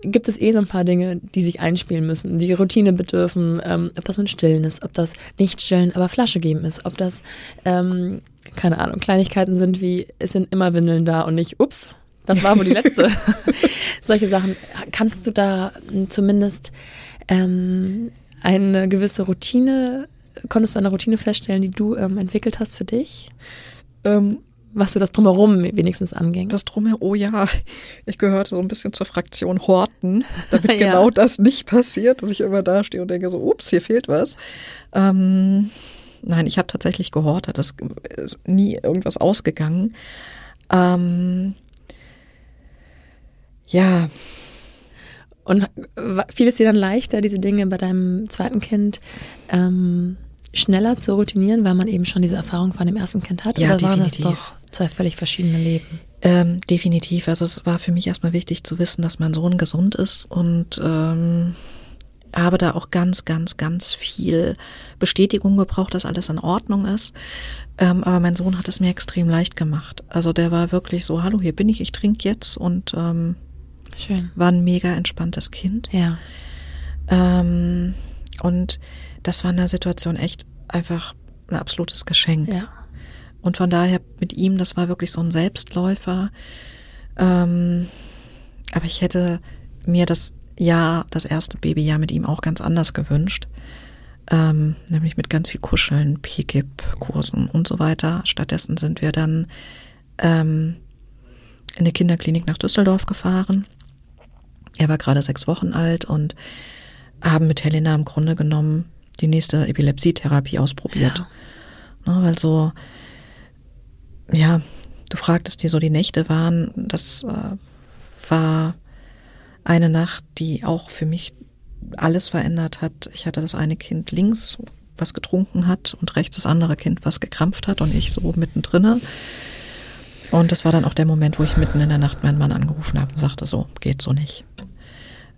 gibt es eh so ein paar Dinge, die sich einspielen müssen, die Routine bedürfen, ähm, ob das ein Stillen ist, ob das nicht Stillen, aber Flasche geben ist, ob das, ähm, keine Ahnung, Kleinigkeiten sind wie, es sind immer Windeln da und nicht, ups, das war wohl die letzte. [LAUGHS] Solche Sachen. Kannst du da ähm, zumindest ähm, eine gewisse Routine, konntest du eine Routine feststellen, die du ähm, entwickelt hast für dich? Ähm, was so das Drumherum wenigstens anging. das Drumherum, oh ja, ich gehörte so ein bisschen zur Fraktion Horten, damit [LAUGHS] Ja. genau das nicht passiert, dass ich immer da stehe und denke so, ups, hier fehlt was. Ähm, nein, ich habe tatsächlich gehortet, das ist nie irgendwas ausgegangen. Ähm, ja, Und fiel es dir dann leichter, diese Dinge bei deinem zweiten Kind ähm, schneller zu routinieren, weil man eben schon diese Erfahrung von dem ersten Kind hat? Ja, Oder waren das doch zwei völlig verschiedene Leben? Ähm, definitiv. Also es war für mich erstmal wichtig zu wissen, dass mein Sohn gesund ist und ähm, habe da auch ganz, ganz, ganz viel Bestätigung gebraucht, dass alles in Ordnung ist. Ähm, aber mein Sohn hat es mir extrem leicht gemacht. Also der war wirklich so, hallo, hier bin ich, ich trinke jetzt und ähm, Schön. war ein mega entspanntes Kind. Ja. Ähm, und das war in der Situation echt einfach ein absolutes Geschenk. Ja. Und von daher mit ihm, das war wirklich so ein Selbstläufer. Ähm, aber ich hätte mir das Jahr, das erste Babyjahr mit ihm auch ganz anders gewünscht. Ähm, nämlich mit ganz viel Kuscheln, PKIP-Kursen und so weiter. Stattdessen sind wir dann ähm, in eine Kinderklinik nach Düsseldorf gefahren. Er war gerade sechs Wochen alt und haben mit Helena im Grunde genommen die nächste Epilepsietherapie ausprobiert. Ja. Ne, weil so, ja, du fragtest, die so die Nächte waren, das äh, war eine Nacht, die auch für mich alles verändert hat. Ich hatte das eine Kind links, was getrunken hat und rechts das andere Kind, was gekrampft hat und ich so mittendrin. Und das war dann auch der Moment, wo ich mitten in der Nacht meinen Mann angerufen habe und sagte, so, geht so nicht.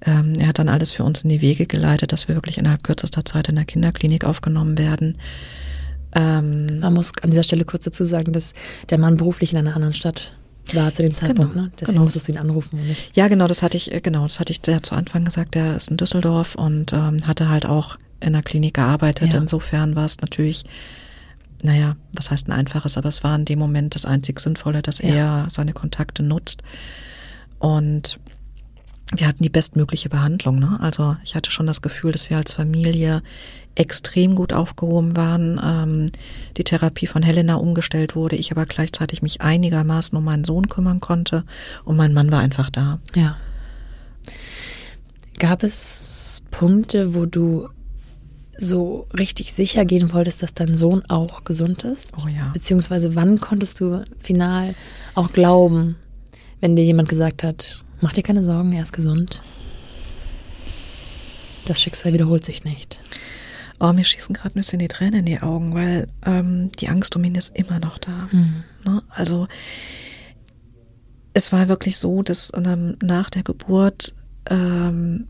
Ähm, er hat dann alles für uns in die Wege geleitet, dass wir wirklich innerhalb kürzester Zeit in der Kinderklinik aufgenommen werden. Ähm, Man muss an dieser Stelle kurz dazu sagen, dass der Mann beruflich in einer anderen Stadt war zu dem Zeitpunkt, genau, ne? Deswegen genau. musstest du ihn anrufen und nicht. Ja, genau, das hatte ich, äh, genau, das hatte ich sehr zu Anfang gesagt. Der ist in Düsseldorf und ähm, hatte halt auch in der Klinik gearbeitet. Ja. Insofern war es natürlich, naja, was heißt ein einfaches, aber es war in dem Moment das einzig Sinnvolle, dass ja. er seine Kontakte nutzt. Und wir hatten die bestmögliche Behandlung. Ne? Also ich hatte schon das Gefühl, dass wir als Familie extrem gut aufgehoben waren. Ähm, die Therapie von Helena umgestellt wurde, ich aber gleichzeitig mich einigermaßen um meinen Sohn kümmern konnte und mein Mann war einfach da. Ja. Gab es Punkte, wo du so richtig sicher gehen wolltest, dass dein Sohn auch gesund ist? Oh ja. Beziehungsweise wann konntest du final auch glauben, wenn dir jemand gesagt hat, mach dir keine Sorgen, er ist gesund? Das Schicksal wiederholt sich nicht. Oh, mir schießen gerade ein bisschen die Tränen in die Augen, weil ähm, die Angst um ihn ist immer noch da. Mhm. Ne? Also es war wirklich so, dass ähm, nach der Geburt ähm,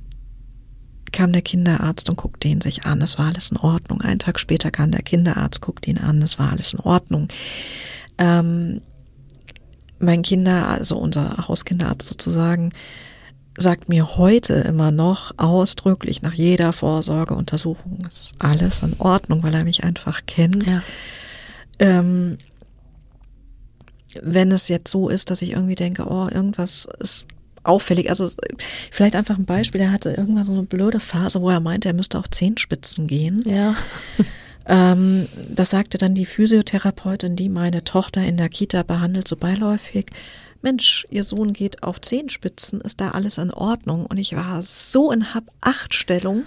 kam der Kinderarzt und guckte ihn sich an. Es war alles in Ordnung. Einen Tag später kam der Kinderarzt, guckte ihn an. Es war alles in Ordnung. Ähm, mein Kinder, also unser Hauskinderarzt sozusagen, sagt mir heute immer noch ausdrücklich nach jeder Vorsorgeuntersuchung, ist alles in Ordnung, weil er mich einfach kennt. Ja. Ähm, wenn es jetzt so ist, dass ich irgendwie denke, oh, irgendwas ist auffällig. Also vielleicht einfach ein Beispiel. Er hatte irgendwann so eine blöde Phase, wo er meinte, er müsste auf Zehenspitzen gehen. Ja. [LAUGHS] Ähm, das sagte dann die Physiotherapeutin, die meine Tochter in der Kita behandelt, so beiläufig. Mensch, ihr Sohn geht auf Zehenspitzen, ist da alles in Ordnung? Und ich war so in Hab-Acht-Stellung,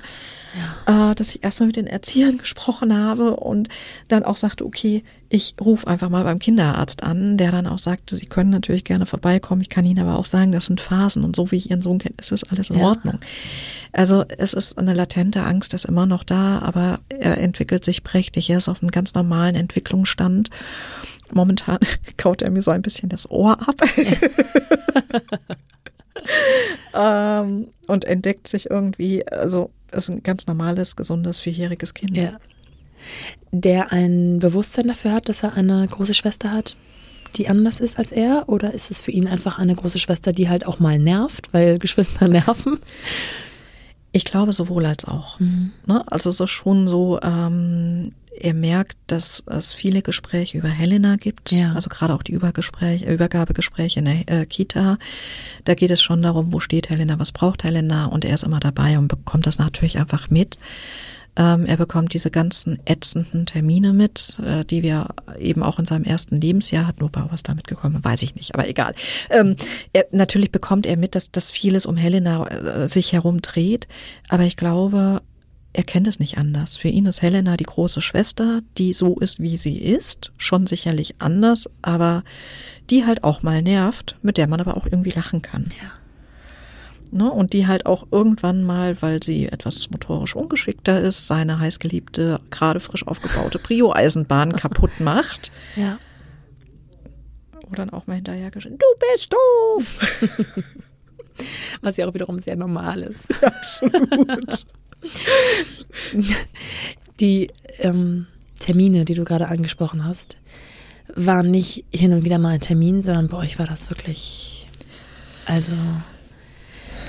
ja. äh, dass ich erstmal mit den Erziehern [LAUGHS] gesprochen habe und dann auch sagte, okay, ich rufe einfach mal beim Kinderarzt an, der dann auch sagte, sie können natürlich gerne vorbeikommen. Ich kann Ihnen aber auch sagen, das sind Phasen und so wie ich Ihren Sohn kenne, ist das alles in ja. Ordnung. Also es ist eine latente Angst, ist immer noch da, aber er entwickelt sich prächtig. Er ist auf einem ganz normalen Entwicklungsstand. Momentan [LAUGHS] kaut er mir so ein bisschen das Ohr ab. [LAUGHS] ähm, und entdeckt sich irgendwie, also ist ein ganz normales, gesundes, vierjähriges Kind. Ja. Der ein Bewusstsein dafür hat, dass er eine große Schwester hat, die anders ist als er? Oder ist es für ihn einfach eine große Schwester, die halt auch mal nervt, weil Geschwister [LAUGHS] nerven? Ich glaube sowohl als auch. Mhm. Ne? Also es ist schon so, ähm, er merkt, dass es viele Gespräche über Helena gibt, ja. also gerade auch die Übergespräche, Übergabegespräche in der äh, Kita. Da geht es schon darum, wo steht Helena, was braucht Helena und er ist immer dabei und bekommt das natürlich einfach mit. Ähm, er bekommt diese ganzen ätzenden Termine mit, äh, die wir eben auch in seinem ersten Lebensjahr hatten. Wobei was damit gekommen, weiß ich nicht, aber egal. Ähm, er, natürlich bekommt er mit, dass, dass vieles um Helena äh, sich herum dreht, aber ich glaube, er kennt es nicht anders. Für ihn ist Helena die große Schwester, die so ist, wie sie ist, schon sicherlich anders, aber die halt auch mal nervt, mit der man aber auch irgendwie lachen kann. Ja. Ne, und die halt auch irgendwann mal, weil sie etwas motorisch ungeschickter ist, seine heißgeliebte, gerade frisch aufgebaute [LAUGHS] Prio-Eisenbahn kaputt macht. Ja. Wo dann auch mal hinterher geschehen, du bist doof! [LAUGHS] Was ja auch wiederum sehr normal ist. [LAUGHS] Absolut. [LAUGHS] Die ähm, Termine, die du gerade angesprochen hast, waren nicht hin und wieder mal ein Termin, sondern bei euch war das wirklich, also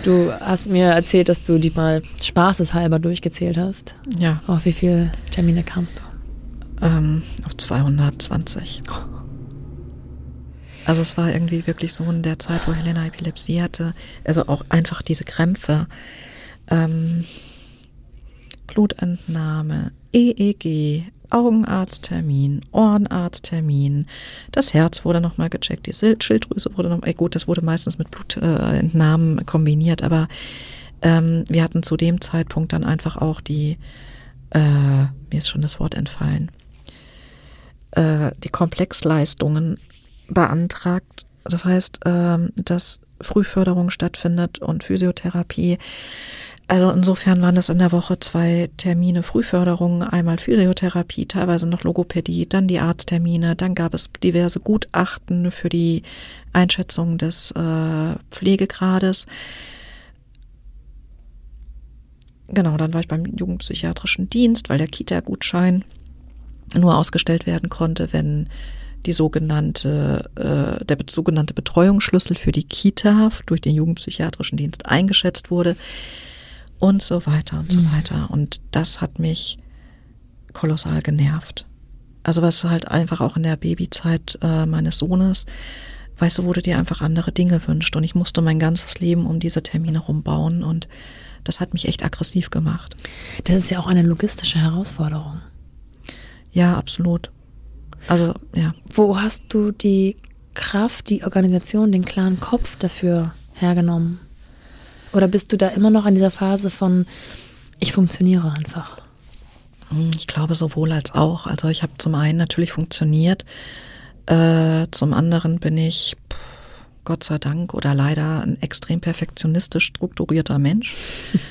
Du hast mir erzählt, dass du die mal spaßeshalber durchgezählt hast. Ja. Auf wie viele Termine kamst du? Ähm, auf 220. Also es war irgendwie wirklich so in der Zeit, wo Helena Epilepsie hatte, also auch einfach diese Krämpfe, ähm, Blutentnahme, EEG, Augenarzttermin, Ohrenarzttermin, das Herz wurde nochmal gecheckt, die Schilddrüse wurde nochmal, gut, das wurde meistens mit Blutentnahmen äh, kombiniert, aber ähm, wir hatten zu dem Zeitpunkt dann einfach auch die, äh, mir ist schon das Wort entfallen, äh, die Komplexleistungen beantragt. Das heißt, äh, dass Frühförderung stattfindet und Physiotherapie. Also insofern waren das in der Woche zwei Termine Frühförderung, einmal Physiotherapie, teilweise noch Logopädie, dann die Arzttermine, dann gab es diverse Gutachten für die Einschätzung des äh, Pflegegrades. Genau, dann war ich beim Jugendpsychiatrischen Dienst, weil der Kita-Gutschein nur ausgestellt werden konnte, wenn die sogenannte, äh, der sogenannte Betreuungsschlüssel für die Kita durch den Jugendpsychiatrischen Dienst eingeschätzt wurde und so weiter und so mhm. weiter. Und das hat mich kolossal genervt. Also was halt einfach auch in der Babyzeit äh, meines Sohnes, weißt du, du dir einfach andere Dinge wünscht. Und ich musste mein ganzes Leben um diese Termine rumbauen und das hat mich echt aggressiv gemacht. Das ist ja auch eine logistische Herausforderung. Ja, absolut. Also, ja. Wo hast du die Kraft, die Organisation, den klaren Kopf dafür hergenommen? Oder bist du da immer noch in dieser Phase von, ich funktioniere einfach? Hm, ich glaube sowohl als auch. Also ich habe zum einen natürlich funktioniert, äh, zum anderen bin ich, Gott sei Dank oder leider, ein extrem perfektionistisch strukturierter Mensch.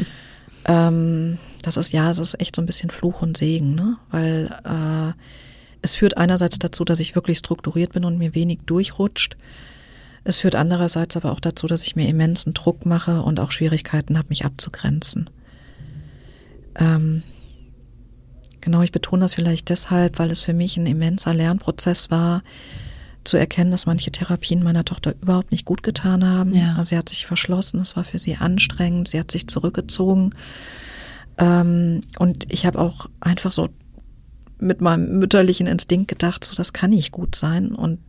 [LAUGHS] ähm, das ist ja, das ist echt so ein bisschen Fluch und Segen, ne? Weil äh, es führt einerseits dazu, dass ich wirklich strukturiert bin und mir wenig durchrutscht. Es führt andererseits aber auch dazu, dass ich mir immensen Druck mache und auch Schwierigkeiten habe, mich abzugrenzen. Ähm, genau, ich betone das vielleicht deshalb, weil es für mich ein immenser Lernprozess war, zu erkennen, dass manche Therapien meiner Tochter überhaupt nicht gut getan haben. Ja. Also sie hat sich verschlossen, es war für sie anstrengend, sie hat sich zurückgezogen. Ähm, und ich habe auch einfach so mit meinem mütterlichen Instinkt gedacht, so das kann nicht gut sein und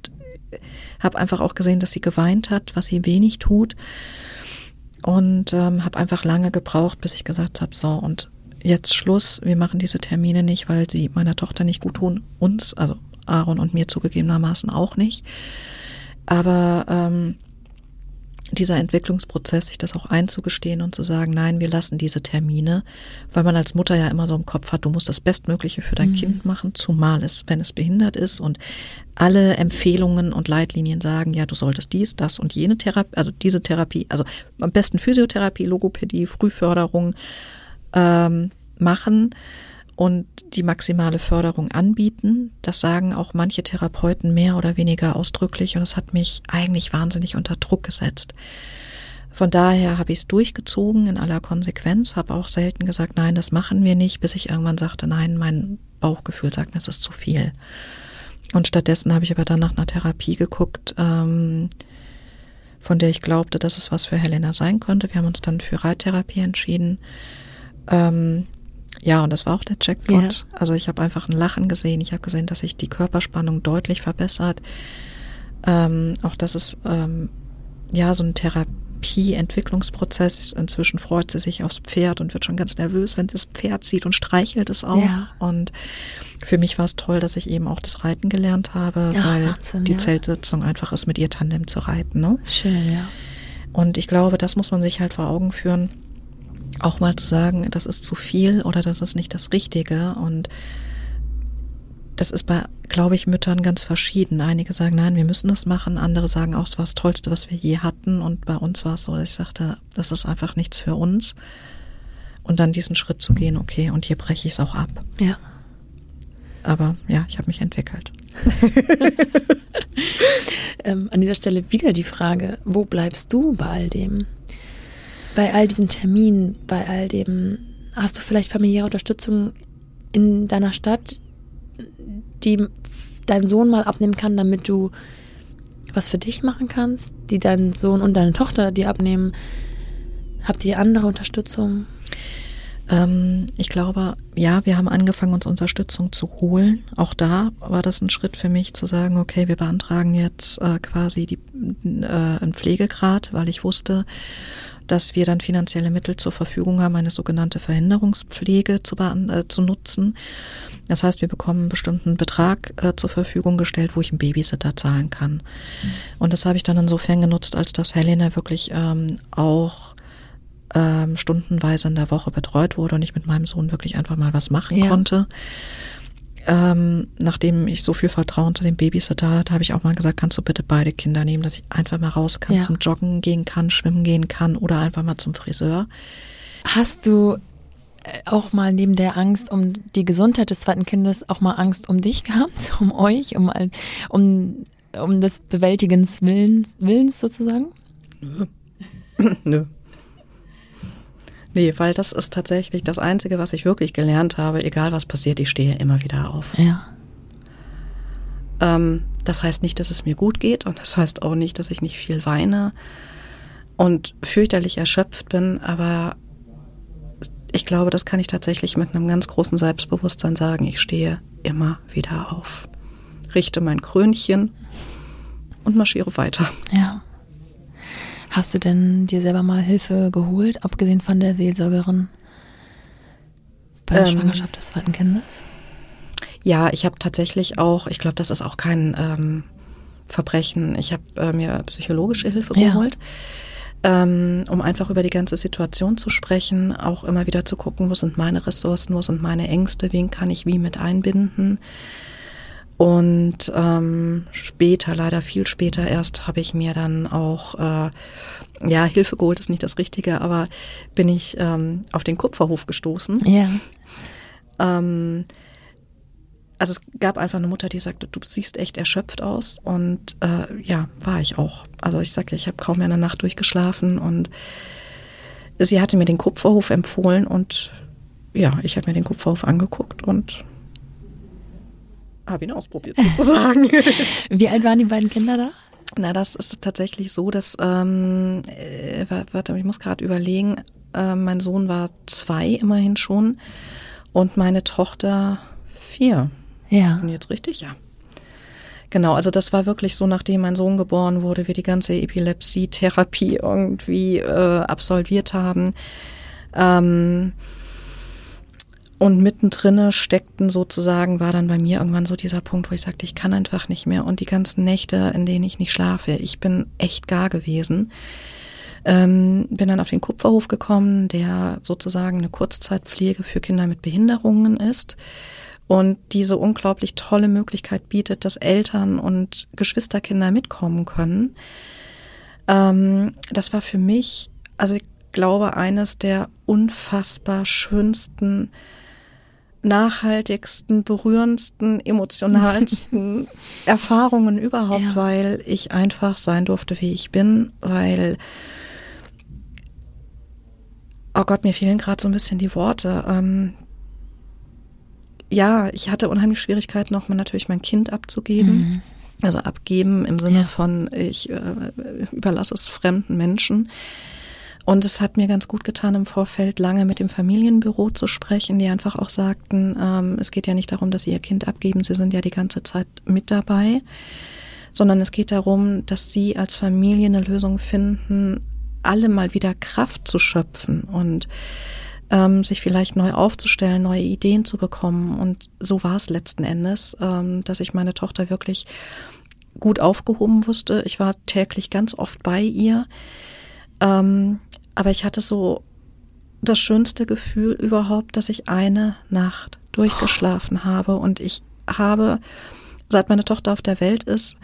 habe einfach auch gesehen, dass sie geweint hat, was sie wenig tut. Und ähm, habe einfach lange gebraucht, bis ich gesagt habe, so und jetzt Schluss, wir machen diese Termine nicht, weil sie meiner Tochter nicht gut tun, uns, also Aaron und mir zugegebenermaßen auch nicht. Aber ähm, dieser Entwicklungsprozess, sich das auch einzugestehen und zu sagen, nein, wir lassen diese Termine, weil man als Mutter ja immer so im Kopf hat, du musst das Bestmögliche für dein mhm. Kind machen, zumal es, wenn es behindert ist und alle Empfehlungen und Leitlinien sagen, ja, du solltest dies, das und jene Therapie, also diese Therapie, also am besten Physiotherapie, Logopädie, Frühförderung ähm, machen und die maximale Förderung anbieten. Das sagen auch manche Therapeuten mehr oder weniger ausdrücklich und es hat mich eigentlich wahnsinnig unter Druck gesetzt. Von daher habe ich es durchgezogen in aller Konsequenz, habe auch selten gesagt, nein, das machen wir nicht, bis ich irgendwann sagte, nein, mein Bauchgefühl sagt mir, es ist zu viel. Und stattdessen habe ich aber dann nach einer Therapie geguckt, ähm, von der ich glaubte, dass es was für Helena sein könnte. Wir haben uns dann für Reittherapie entschieden. Ähm, ja, und das war auch der Checkpoint. Ja. Also ich habe einfach ein Lachen gesehen. Ich habe gesehen, dass sich die Körperspannung deutlich verbessert. Ähm, auch das ist ähm, ja so ein Therapieentwicklungsprozess. Inzwischen freut sie sich aufs Pferd und wird schon ganz nervös, wenn sie das Pferd sieht und streichelt es auch. Ja. Und für mich war es toll, dass ich eben auch das Reiten gelernt habe, ja, weil Wahnsinn, die ja. Zeltsitzung einfach ist, mit ihr Tandem zu reiten. Ne? Schön, ja. Und ich glaube, das muss man sich halt vor Augen führen auch mal zu sagen, das ist zu viel oder das ist nicht das Richtige. Und das ist bei, glaube ich, Müttern ganz verschieden. Einige sagen, nein, wir müssen das machen. Andere sagen auch, es war das Tollste, was wir je hatten. Und bei uns war es so, dass ich sagte, das ist einfach nichts für uns. Und dann diesen Schritt zu gehen, okay, und hier breche ich es auch ab. Ja. Aber ja, ich habe mich entwickelt. [LAUGHS] ähm, an dieser Stelle wieder die Frage, wo bleibst du bei all dem? Bei all diesen Terminen, bei all dem, hast du vielleicht familiäre Unterstützung in deiner Stadt, die dein Sohn mal abnehmen kann, damit du was für dich machen kannst, die dein Sohn und deine Tochter dir abnehmen? Habt ihr andere Unterstützung? Ähm, ich glaube, ja, wir haben angefangen, uns Unterstützung zu holen. Auch da war das ein Schritt für mich zu sagen, okay, wir beantragen jetzt äh, quasi die, äh, einen Pflegegrad, weil ich wusste, dass wir dann finanzielle Mittel zur Verfügung haben, eine sogenannte Verhinderungspflege zu, äh, zu nutzen. Das heißt, wir bekommen einen bestimmten Betrag äh, zur Verfügung gestellt, wo ich einen Babysitter zahlen kann. Mhm. Und das habe ich dann insofern genutzt, als dass Helena wirklich ähm, auch ähm, stundenweise in der Woche betreut wurde und ich mit meinem Sohn wirklich einfach mal was machen ja. konnte. Ähm, nachdem ich so viel Vertrauen zu dem Babysitter hatte, habe ich auch mal gesagt, kannst du bitte beide Kinder nehmen, dass ich einfach mal raus kann, ja. zum Joggen gehen kann, schwimmen gehen kann oder einfach mal zum Friseur. Hast du äh, auch mal neben der Angst um die Gesundheit des zweiten Kindes auch mal Angst um dich [LAUGHS] gehabt, um euch, um, um, um des Bewältigens Willens, Willens sozusagen? Nö. [CLEARS THROAT] Nö. Nee, weil das ist tatsächlich das Einzige, was ich wirklich gelernt habe. Egal was passiert, ich stehe immer wieder auf. Ja. Ähm, das heißt nicht, dass es mir gut geht und das heißt auch nicht, dass ich nicht viel weine und fürchterlich erschöpft bin, aber ich glaube, das kann ich tatsächlich mit einem ganz großen Selbstbewusstsein sagen. Ich stehe immer wieder auf, richte mein Krönchen und marschiere weiter. Ja. Hast du denn dir selber mal Hilfe geholt, abgesehen von der Seelsorgerin bei der ähm, Schwangerschaft des zweiten Kindes? Ja, ich habe tatsächlich auch, ich glaube, das ist auch kein ähm, Verbrechen. Ich habe äh, mir psychologische Hilfe geholt. Ja. Ähm, um einfach über die ganze Situation zu sprechen, auch immer wieder zu gucken, wo sind meine Ressourcen, wo sind meine Ängste, wen kann ich wie mit einbinden. Und ähm, später, leider viel später erst, habe ich mir dann auch, äh, ja, Hilfe geholt ist nicht das Richtige, aber bin ich ähm, auf den Kupferhof gestoßen. Ja. Ähm, also es gab einfach eine Mutter, die sagte, du siehst echt erschöpft aus. Und äh, ja, war ich auch. Also ich sagte, ich habe kaum mehr eine Nacht durchgeschlafen und sie hatte mir den Kupferhof empfohlen und ja, ich habe mir den Kupferhof angeguckt und habe ihn ausprobiert sozusagen. [LAUGHS] Wie alt waren die beiden Kinder da? Na, das ist tatsächlich so, dass, ähm, äh, warte, ich muss gerade überlegen, äh, mein Sohn war zwei immerhin schon und meine Tochter vier. Ja. Bin jetzt richtig? Ja. Genau, also das war wirklich so, nachdem mein Sohn geboren wurde, wir die ganze Epilepsie-Therapie irgendwie äh, absolviert haben. Ähm, und mittendrin steckten sozusagen, war dann bei mir irgendwann so dieser Punkt, wo ich sagte, ich kann einfach nicht mehr. Und die ganzen Nächte, in denen ich nicht schlafe, ich bin echt gar gewesen. Ähm, bin dann auf den Kupferhof gekommen, der sozusagen eine Kurzzeitpflege für Kinder mit Behinderungen ist und diese unglaublich tolle Möglichkeit bietet, dass Eltern und Geschwisterkinder mitkommen können. Ähm, das war für mich, also ich glaube, eines der unfassbar schönsten nachhaltigsten, berührendsten, emotionalsten [LAUGHS] Erfahrungen überhaupt, ja. weil ich einfach sein durfte, wie ich bin, weil oh Gott, mir fehlen gerade so ein bisschen die Worte. Ähm, ja, ich hatte unheimlich Schwierigkeiten, auch mal natürlich mein Kind abzugeben. Mhm. Also abgeben im Sinne ja. von, ich äh, überlasse es fremden Menschen. Und es hat mir ganz gut getan, im Vorfeld lange mit dem Familienbüro zu sprechen, die einfach auch sagten, ähm, es geht ja nicht darum, dass sie ihr Kind abgeben, sie sind ja die ganze Zeit mit dabei, sondern es geht darum, dass sie als Familie eine Lösung finden, alle mal wieder Kraft zu schöpfen und ähm, sich vielleicht neu aufzustellen, neue Ideen zu bekommen. Und so war es letzten Endes, ähm, dass ich meine Tochter wirklich gut aufgehoben wusste. Ich war täglich ganz oft bei ihr. Ähm, aber ich hatte so das schönste Gefühl überhaupt, dass ich eine Nacht durchgeschlafen habe und ich habe, seit meine Tochter auf der Welt ist,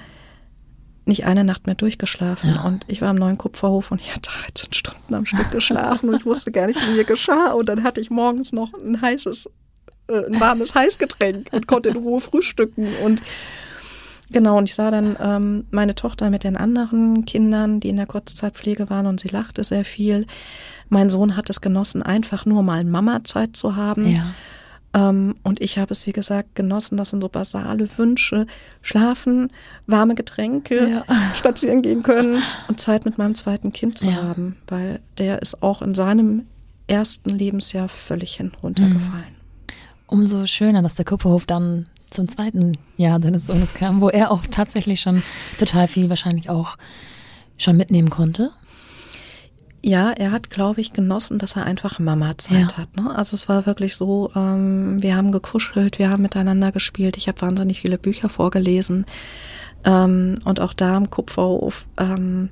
nicht eine Nacht mehr durchgeschlafen. Ja. Und ich war am neuen Kupferhof und ich hatte 13 Stunden am Stück geschlafen und ich wusste gar nicht, wie mir geschah. Und dann hatte ich morgens noch ein heißes, äh, ein warmes Heißgetränk und konnte in Ruhe frühstücken. Und Genau, und ich sah dann ähm, meine Tochter mit den anderen Kindern, die in der Kurzzeitpflege waren und sie lachte sehr viel. Mein Sohn hat es genossen, einfach nur mal Mama-Zeit zu haben. Ja. Ähm, und ich habe es, wie gesagt, genossen. Das sind so basale Wünsche. Schlafen, warme Getränke, ja. [LAUGHS] spazieren gehen können und Zeit mit meinem zweiten Kind zu ja. haben, weil der ist auch in seinem ersten Lebensjahr völlig hinuntergefallen. Mhm. Umso schöner, dass der Kupferhof dann zum zweiten Jahr deines Sohnes kam, wo er auch tatsächlich schon total viel wahrscheinlich auch schon mitnehmen konnte? Ja, er hat, glaube ich, genossen, dass er einfach Mama-Zeit Ja. hat. Ne? Also es war wirklich so, ähm, wir haben gekuschelt, wir haben miteinander gespielt. Ich habe wahnsinnig viele Bücher vorgelesen. Ähm, und auch da im Kupferhof ähm,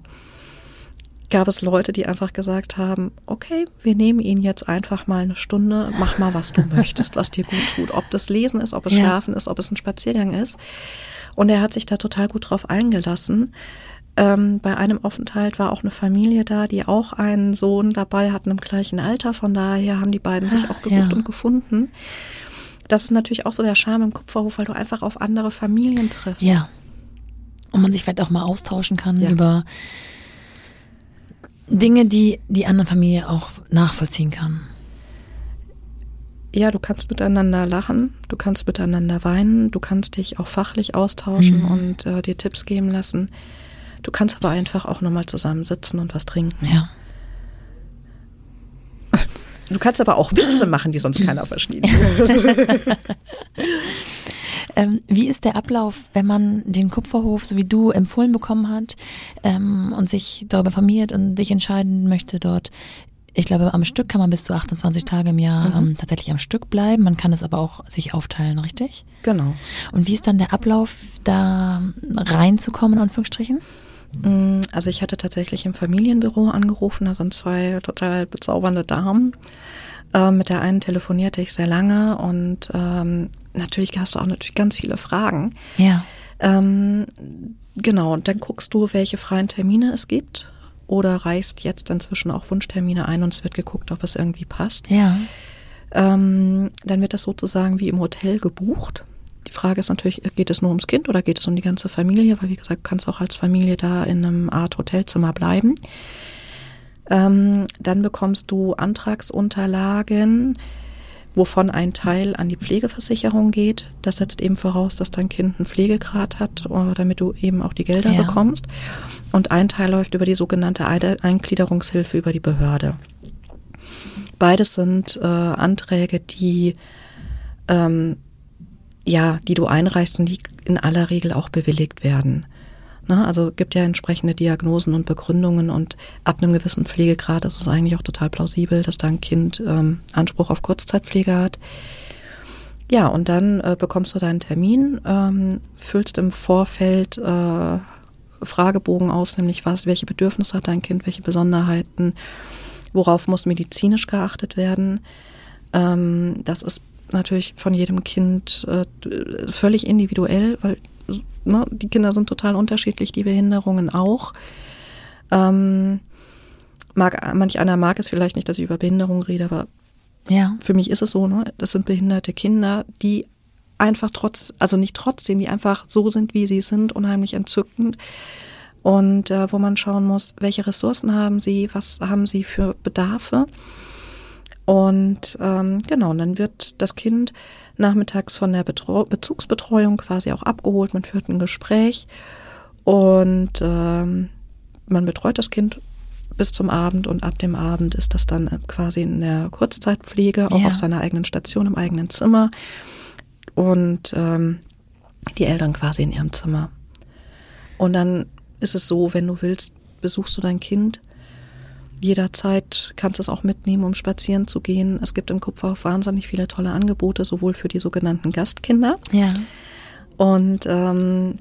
gab es Leute, die einfach gesagt haben, okay, wir nehmen ihn jetzt einfach mal eine Stunde, mach mal, was du möchtest, was dir gut tut. Ob das Lesen ist, ob es Ja. Schlafen ist, ob es ein Spaziergang ist. Und er hat sich da total gut drauf eingelassen. Ähm, bei einem Aufenthalt war auch eine Familie da, die auch einen Sohn dabei hatten im gleichen Alter. Von daher haben die beiden sich Ah, auch gesucht ja. und gefunden. Das ist natürlich auch so der Charme im Kupferhof, weil du einfach auf andere Familien triffst. Ja. Und man sich vielleicht auch mal austauschen kann Ja. über Dinge, die die andere Familie auch nachvollziehen kann. Ja, du kannst miteinander lachen, du kannst miteinander weinen, du kannst dich auch fachlich austauschen Mhm. und äh, dir Tipps geben lassen. Du kannst aber einfach auch nochmal zusammensitzen und was trinken. Ja. [LAUGHS] Du kannst aber auch Witze machen, die sonst keiner versteht. [LAUGHS] Ähm, wie ist der Ablauf, wenn man den Kupferhof, so wie du, empfohlen bekommen hat ähm, und sich darüber informiert und sich entscheiden möchte dort? Ich glaube, am Stück kann man bis zu 28 Tage im Jahr ähm, tatsächlich am Stück bleiben. Man kann es aber auch sich aufteilen, richtig? genau. Und wie ist dann der Ablauf, da reinzukommen, in Anführungsstrichen? Mm, Also ich hatte tatsächlich im Familienbüro angerufen, da sind zwei total bezaubernde Damen. Ähm, mit der einen telefonierte ich sehr lange und ähm, natürlich hast du auch natürlich ganz viele Fragen. Ja. Ähm, genau, und dann guckst du, welche freien Termine es gibt oder reichst jetzt inzwischen auch Wunschtermine ein und es wird geguckt, ob es irgendwie passt. Ja. Ähm, dann wird das sozusagen wie im Hotel gebucht. Die Frage ist natürlich, geht es nur ums Kind oder geht es um die ganze Familie? Weil wie gesagt, du kannst auch als Familie da in einem Art Hotelzimmer bleiben. Ähm, dann bekommst du Antragsunterlagen, wovon ein Teil an die Pflegeversicherung geht. Das setzt eben voraus, dass dein Kind einen Pflegegrad hat, äh, damit du eben auch die Gelder Ja. bekommst. Und ein Teil läuft über die sogenannte Eingliederungshilfe über die Behörde. Beides sind äh, Anträge, die ähm, ja, die du einreichst und die in aller Regel auch bewilligt werden. Ne? Also gibt ja entsprechende Diagnosen und Begründungen und ab einem gewissen Pflegegrad ist es eigentlich auch total plausibel, dass da ein Kind ähm, Anspruch auf Kurzzeitpflege hat. Ja, und dann äh, bekommst du deinen Termin, ähm, füllst im Vorfeld äh, Fragebogen aus, nämlich was, welche Bedürfnisse hat dein Kind, welche Besonderheiten, worauf muss medizinisch geachtet werden. Ähm, das ist natürlich von jedem Kind äh, völlig individuell, weil ne, die Kinder sind total unterschiedlich, die Behinderungen auch. Ähm, mag, manch einer mag es vielleicht nicht, dass ich über Behinderung rede, aber Ja. für mich ist es so, ne? Das sind behinderte Kinder, die einfach trotz, also nicht trotzdem, die einfach so sind, wie sie sind, unheimlich entzückend. Und äh, wo man schauen muss, welche Ressourcen haben sie, was haben sie für Bedarfe. Und ähm, genau, und dann wird das Kind nachmittags von der Betreu Bezugsbetreuung quasi auch abgeholt. Man führt ein Gespräch und ähm, man betreut das Kind bis zum Abend und ab dem Abend ist das dann quasi in der Kurzzeitpflege, auch Ja. auf seiner eigenen Station im eigenen Zimmer und ähm, die Eltern quasi in ihrem Zimmer. Und dann ist es so, wenn du willst, besuchst du dein Kind. Jederzeit kannst du es auch mitnehmen, um spazieren zu gehen. Es gibt im Kupferhof wahnsinnig viele tolle Angebote, sowohl für die sogenannten Gastkinder. Ja. Und ähm,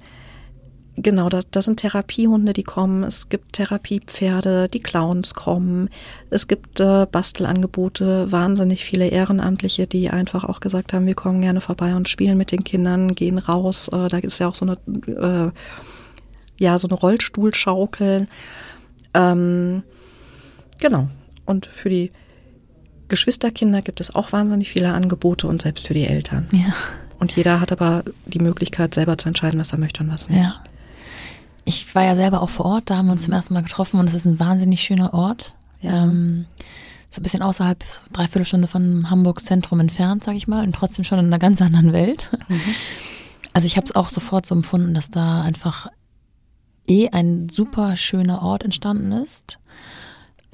genau, das, das sind Therapiehunde, die kommen. Es gibt Therapiepferde, die Clowns kommen. Es gibt äh, Bastelangebote, wahnsinnig viele Ehrenamtliche, die einfach auch gesagt haben, wir kommen gerne vorbei und spielen mit den Kindern, gehen raus. Äh, da ist ja auch so eine, äh, ja, so eine Rollstuhlschaukel. Ähm, genau. Und für die Geschwisterkinder gibt es auch wahnsinnig viele Angebote und selbst für die Eltern. Ja. Und jeder hat aber die Möglichkeit, selber zu entscheiden, was er möchte und was nicht. Ja. Ich war ja selber auch vor Ort, da haben wir uns zum ersten Mal getroffen und es ist ein wahnsinnig schöner Ort. Ja. Ähm, so ein bisschen außerhalb, dreiviertel Stunde von Hamburgs Zentrum entfernt, sag ich mal, und trotzdem schon in einer ganz anderen Welt. Also ich habe es auch sofort so empfunden, dass da einfach eh ein super schöner Ort entstanden ist,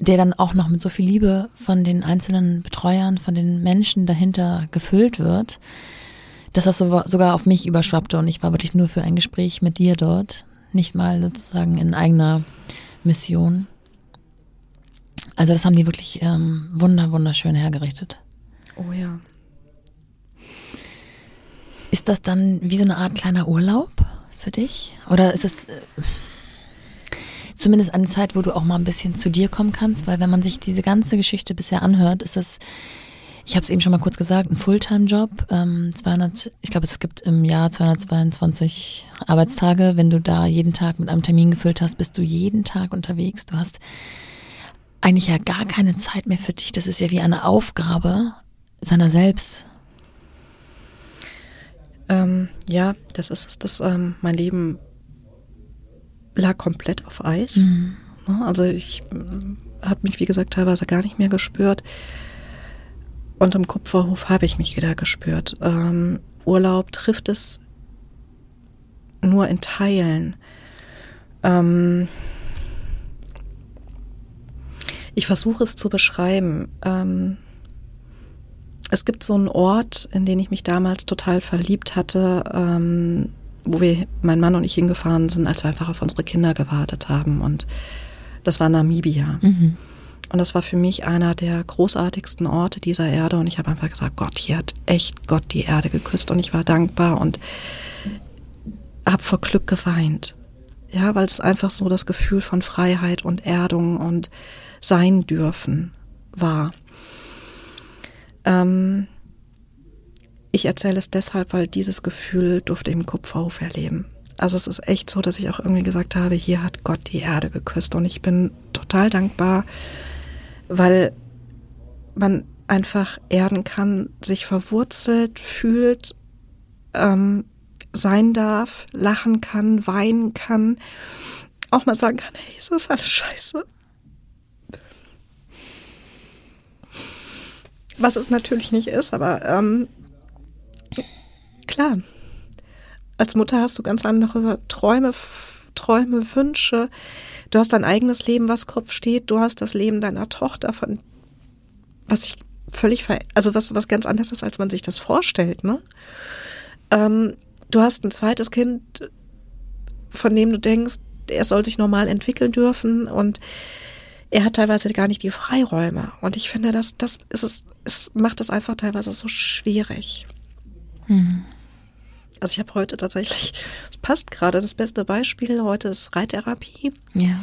der dann auch noch mit so viel Liebe von den einzelnen Betreuern, von den Menschen dahinter gefüllt wird, dass das so, sogar auf mich überschwappte und ich war wirklich nur für ein Gespräch mit dir dort, nicht mal sozusagen in eigener Mission. Also das haben die wirklich ähm, wunder, wunderschön hergerichtet. Oh ja. Ist das dann wie so eine Art kleiner Urlaub für dich? Oder ist es äh, zumindest eine Zeit, wo du auch mal ein bisschen zu dir kommen kannst? Weil wenn man sich diese ganze Geschichte bisher anhört, ist das, ich habe es eben schon mal kurz gesagt, ein Fulltime-Job. Ähm, 200, ich glaube, es gibt im Jahr 222 Arbeitstage. Wenn du da jeden Tag mit einem Termin gefüllt hast, bist du jeden Tag unterwegs. Du hast eigentlich ja gar keine Zeit mehr für dich. Das ist ja wie eine Aufgabe seiner selbst. Ähm, ja, das ist es. Das, ähm, mein Leben lag komplett auf Eis. Mhm. Ne, also ich äh, habe mich, wie gesagt, teilweise gar nicht mehr gespürt. Und im Kupferhof habe ich mich wieder gespürt. Ähm, Urlaub trifft es nur in Teilen. Ähm, ich versuche es zu beschreiben. Ähm, es gibt so einen Ort, in den ich mich damals total verliebt hatte, ähm, wo wir, mein Mann und ich hingefahren sind, als wir einfach auf unsere Kinder gewartet haben. Und das war Namibia. Mhm. Und das war für mich einer der großartigsten Orte dieser Erde. Und ich habe einfach gesagt, Gott, hier hat echt Gott die Erde geküsst. Und ich war dankbar und habe vor Glück geweint. Ja, weil es einfach so das Gefühl von Freiheit und Erdung und Sein dürfen war. Ähm, ich erzähle es deshalb, weil dieses Gefühl durfte ich im Kupferhof erleben. Also es ist echt so, dass ich auch irgendwie gesagt habe, hier hat Gott die Erde geküsst und ich bin total dankbar, weil man einfach erden kann, sich verwurzelt fühlt, ähm, sein darf, lachen kann, weinen kann, auch mal sagen kann, hey, ist das alles scheiße? was es natürlich nicht ist, aber ähm, klar, als Mutter hast du ganz andere Träume, Träume, Wünsche. Du hast dein eigenes Leben, was Kopf steht. Du hast das Leben deiner Tochter, von was ich völlig, also was, was ganz anderes ist, als man sich das vorstellt. Ne? Ähm, du hast ein zweites Kind, von dem du denkst, er soll sich normal entwickeln dürfen und er hat teilweise gar nicht die Freiräume. Und ich finde, das, das ist es, es macht es einfach teilweise so schwierig. Mhm. Also ich habe heute tatsächlich, es passt gerade, das beste Beispiel heute ist Reittherapie. Ja.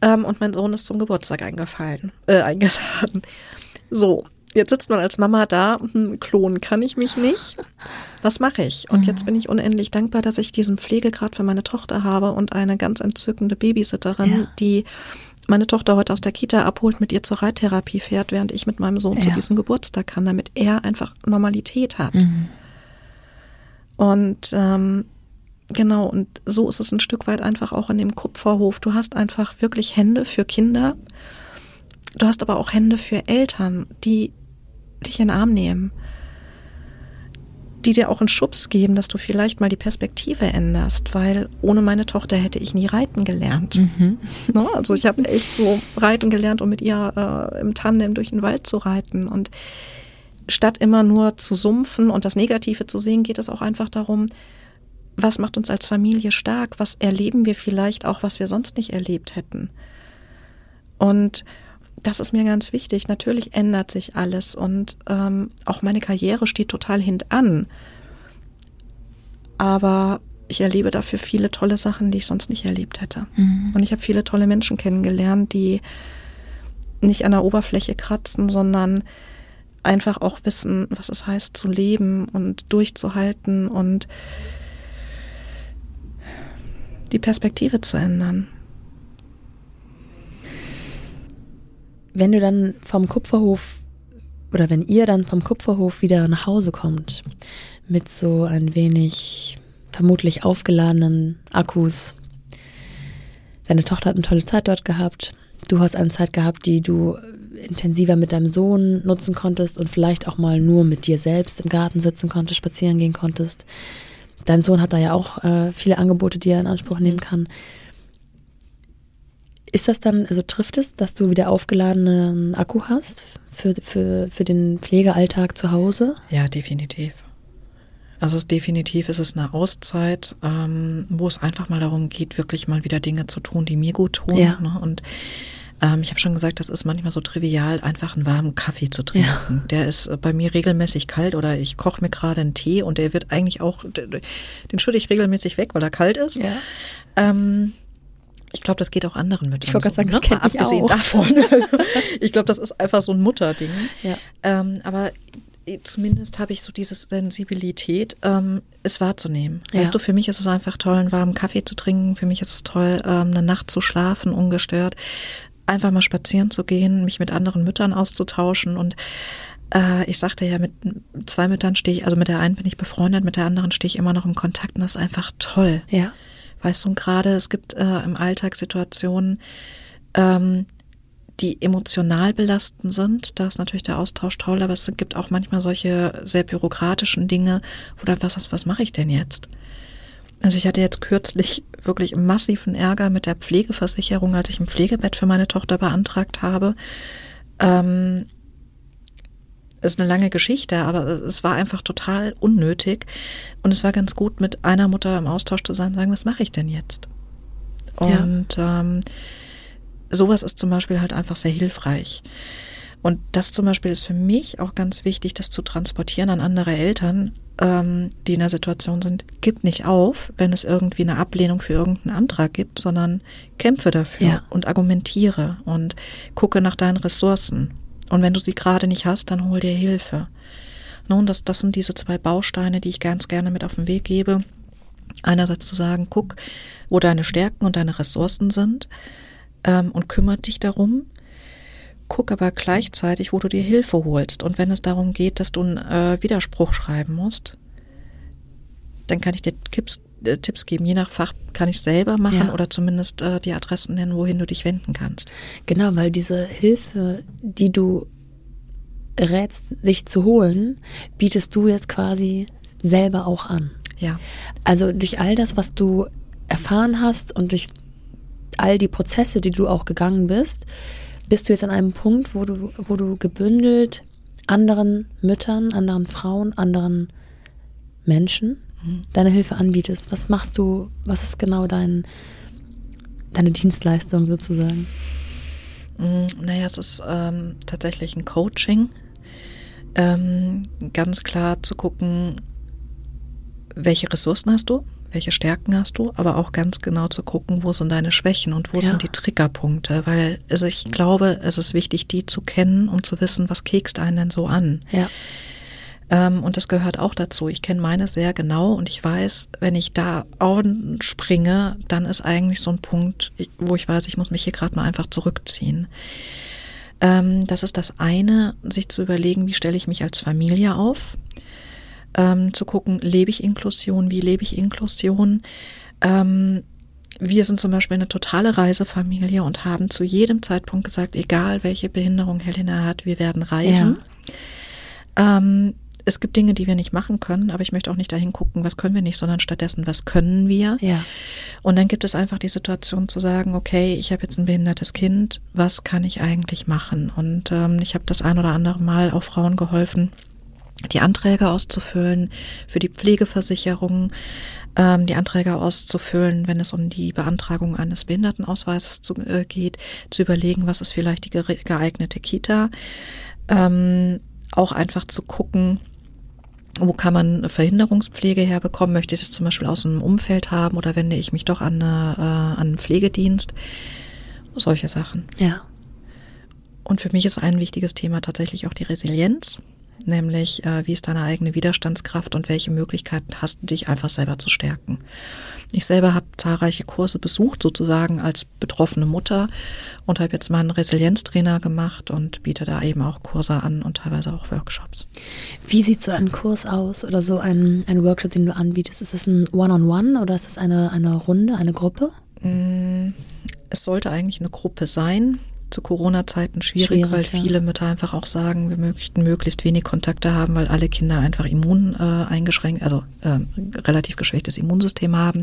Ähm, und mein Sohn ist zum Geburtstag eingefallen, äh, eingeladen. So, jetzt sitzt man als Mama da, hm, klonen kann ich mich nicht. Was mache ich? Und mhm. jetzt bin ich unendlich dankbar, dass ich diesen Pflegegrad für meine Tochter habe und eine ganz entzückende Babysitterin, ja. die meine Tochter heute aus der Kita abholt, mit ihr zur Reittherapie fährt, während ich mit meinem Sohn ja. zu diesem Geburtstag kann, damit er einfach Normalität hat. Mhm. Und ähm, genau, und so ist es ein Stück weit einfach auch in dem Kupferhof. Du hast einfach wirklich Hände für Kinder. Du hast aber auch Hände für Eltern, die dich in den Arm nehmen die dir auch einen Schubs geben, dass du vielleicht mal die Perspektive änderst, weil ohne meine Tochter hätte ich nie reiten gelernt. Mhm. No, [LAUGHS] ne? also ich habe echt so reiten gelernt, um mit ihr äh, im Tandem durch den Wald zu reiten. Und statt immer nur zu sumpfen und das Negative zu sehen, geht es auch einfach darum, was macht uns als Familie stark, was erleben wir vielleicht auch, was wir sonst nicht erlebt hätten. Und das ist mir ganz wichtig. Natürlich ändert sich alles und ähm, auch meine Karriere steht total hintan. Aber ich erlebe dafür viele tolle Sachen, die ich sonst nicht erlebt hätte. Mhm. Und ich habe viele tolle Menschen kennengelernt, die nicht an der Oberfläche kratzen, sondern einfach auch wissen, was es heißt zu leben und durchzuhalten und die Perspektive zu ändern. wenn du dann vom Kupferhof oder wenn ihr dann vom Kupferhof wieder nach Hause kommt mit so ein wenig vermutlich aufgeladenen Akkus, deine Tochter hat eine tolle Zeit dort gehabt, du hast eine Zeit gehabt, die du intensiver mit deinem Sohn nutzen konntest und vielleicht auch mal nur mit dir selbst im Garten sitzen konntest, spazieren gehen konntest. Dein Sohn hat da ja auch äh, viele Angebote, die er in Anspruch nehmen kann. Ist das dann, also trifft es, dass du wieder aufgeladenen Akku hast für, für, für den Pflegealltag zu Hause? Ja, definitiv. Also definitiv ist es eine Auszeit, ähm, wo es einfach mal darum geht, wirklich mal wieder Dinge zu tun, die mir gut tun. Ja. Ne? Und Ähm, ich habe schon gesagt, das ist manchmal so trivial, einfach einen warmen Kaffee zu trinken. Ja. Der ist bei mir regelmäßig kalt oder ich koche mir gerade einen Tee und der wird eigentlich auch, den schütte ich regelmäßig weg, weil er kalt ist. Ja. Ähm, ich glaube, das geht auch anderen Müttern. Ich wollte gerade sagen, das ne? ich abgesehen auch. davon. [LAUGHS] ich glaube, das ist einfach so ein Mutterding. Ja. Ähm, aber zumindest habe ich so diese Sensibilität, ähm, es wahrzunehmen. Ja. Weißt du, für mich ist es einfach toll, einen warmen Kaffee zu trinken. Für mich ist es toll, ähm, eine Nacht zu schlafen, ungestört. Einfach mal spazieren zu gehen, mich mit anderen Müttern auszutauschen und äh, ich sagte ja, mit zwei Müttern stehe ich, also mit der einen bin ich befreundet, mit der anderen stehe ich immer noch im Kontakt und das ist einfach toll. Ja. Weißt du, und gerade es gibt äh, im Alltag Situationen, ähm, die emotional belastend sind. Da ist natürlich der Austausch toll, aber es gibt auch manchmal solche sehr bürokratischen Dinge, wo dann was ist, was mache ich denn jetzt? Also ich hatte jetzt kürzlich wirklich massiven Ärger mit der Pflegeversicherung, als ich ein Pflegebett für meine Tochter beantragt habe. Ähm, ist eine lange Geschichte, aber es war einfach total unnötig. Und es war ganz gut, mit einer Mutter im Austausch zu sein, sagen, was mache ich denn jetzt? Und ja. ähm, sowas ist zum Beispiel halt einfach sehr hilfreich. Und das zum Beispiel ist für mich auch ganz wichtig, das zu transportieren an andere Eltern, ähm, die in der Situation sind. Gib nicht auf, wenn es irgendwie eine Ablehnung für irgendeinen Antrag gibt, sondern kämpfe dafür ja. und argumentiere und gucke nach deinen Ressourcen. Und wenn du sie gerade nicht hast, dann hol dir Hilfe. Nun, das, das sind diese zwei Bausteine, die ich ganz gerne mit auf den Weg gebe. Einerseits zu sagen, guck, wo deine Stärken und deine Ressourcen sind ähm, und kümmert dich darum. Guck aber gleichzeitig, wo du dir Hilfe holst. Und wenn es darum geht, dass du einen äh, Widerspruch schreiben musst, dann kann ich dir Tipps, äh, Tipps geben. Je nach Fach kann ich es selber machen ja. oder zumindest äh, die Adressen nennen, wohin du dich wenden kannst. Genau, weil diese Hilfe, die du rätst, sich zu holen, bietest du jetzt quasi selber auch an. Ja. Also durch all das, was du erfahren hast und durch all die Prozesse, die du auch gegangen bist, bist du jetzt an einem Punkt, wo du, wo du gebündelt anderen Müttern, anderen Frauen, anderen Menschen mhm. deine Hilfe anbietest. Was machst du, was ist genau dein, deine Dienstleistung sozusagen? Mhm, naja, es ist ähm, tatsächlich ein Coaching. Ähm, ganz klar zu gucken, welche Ressourcen hast du, welche Stärken hast du, aber auch ganz genau zu gucken, wo sind deine Schwächen und wo ja. sind die Triggerpunkte, weil also ich glaube, es ist wichtig, die zu kennen, um zu wissen, was kekst einen denn so an. Ja. Ähm, und das gehört auch dazu. Ich kenne meine sehr genau und ich weiß, wenn ich da springe, dann ist eigentlich so ein Punkt, wo ich weiß, ich muss mich hier gerade mal einfach zurückziehen. Ähm, das ist das eine, sich zu überlegen, wie stelle ich mich als Familie auf ähm, zu gucken, lebe ich Inklusion, wie lebe ich Inklusion. Ähm, wir sind zum Beispiel eine totale Reisefamilie und haben zu jedem Zeitpunkt gesagt, egal welche Behinderung Helena hat, wir werden reisen. Ja. Ähm, es gibt Dinge, die wir nicht machen können, aber ich möchte auch nicht dahin gucken, was können wir nicht, sondern stattdessen, was können wir. Ja. Und dann gibt es einfach die Situation zu sagen, okay, ich habe jetzt ein behindertes Kind, was kann ich eigentlich machen? Und ähm, ich habe das ein oder andere Mal auch Frauen geholfen, die Anträge auszufüllen für die Pflegeversicherung, ähm, die Anträge auszufüllen, wenn es um die Beantragung eines Behindertenausweises zu, äh, geht, zu überlegen, was ist vielleicht die geeignete Kita. Ähm, auch einfach zu gucken, wo kann man Verhinderungspflege herbekommen? Möchte ich es zum Beispiel aus einem Umfeld haben oder wende ich mich doch an, eine, äh, an einen Pflegedienst? Solche Sachen. Ja. Und für mich ist ein wichtiges Thema tatsächlich auch die Resilienz nämlich äh, wie ist deine eigene Widerstandskraft und welche Möglichkeiten hast du, dich einfach selber zu stärken. Ich selber habe zahlreiche Kurse besucht, sozusagen als betroffene Mutter und habe jetzt mal einen Resilienztrainer gemacht und biete da eben auch Kurse an und teilweise auch Workshops. Wie sieht so ein Kurs aus oder so ein, ein Workshop, den du anbietest? Ist das ein One-on-One -on -One oder ist das eine, eine Runde, eine Gruppe? Mm, es sollte eigentlich eine Gruppe sein zu Corona-Zeiten schwierig, schwierig, weil ja. viele Mütter einfach auch sagen, wir möchten möglichst wenig Kontakte haben, weil alle Kinder einfach immun äh, eingeschränkt, also äh, relativ geschwächtes Immunsystem haben.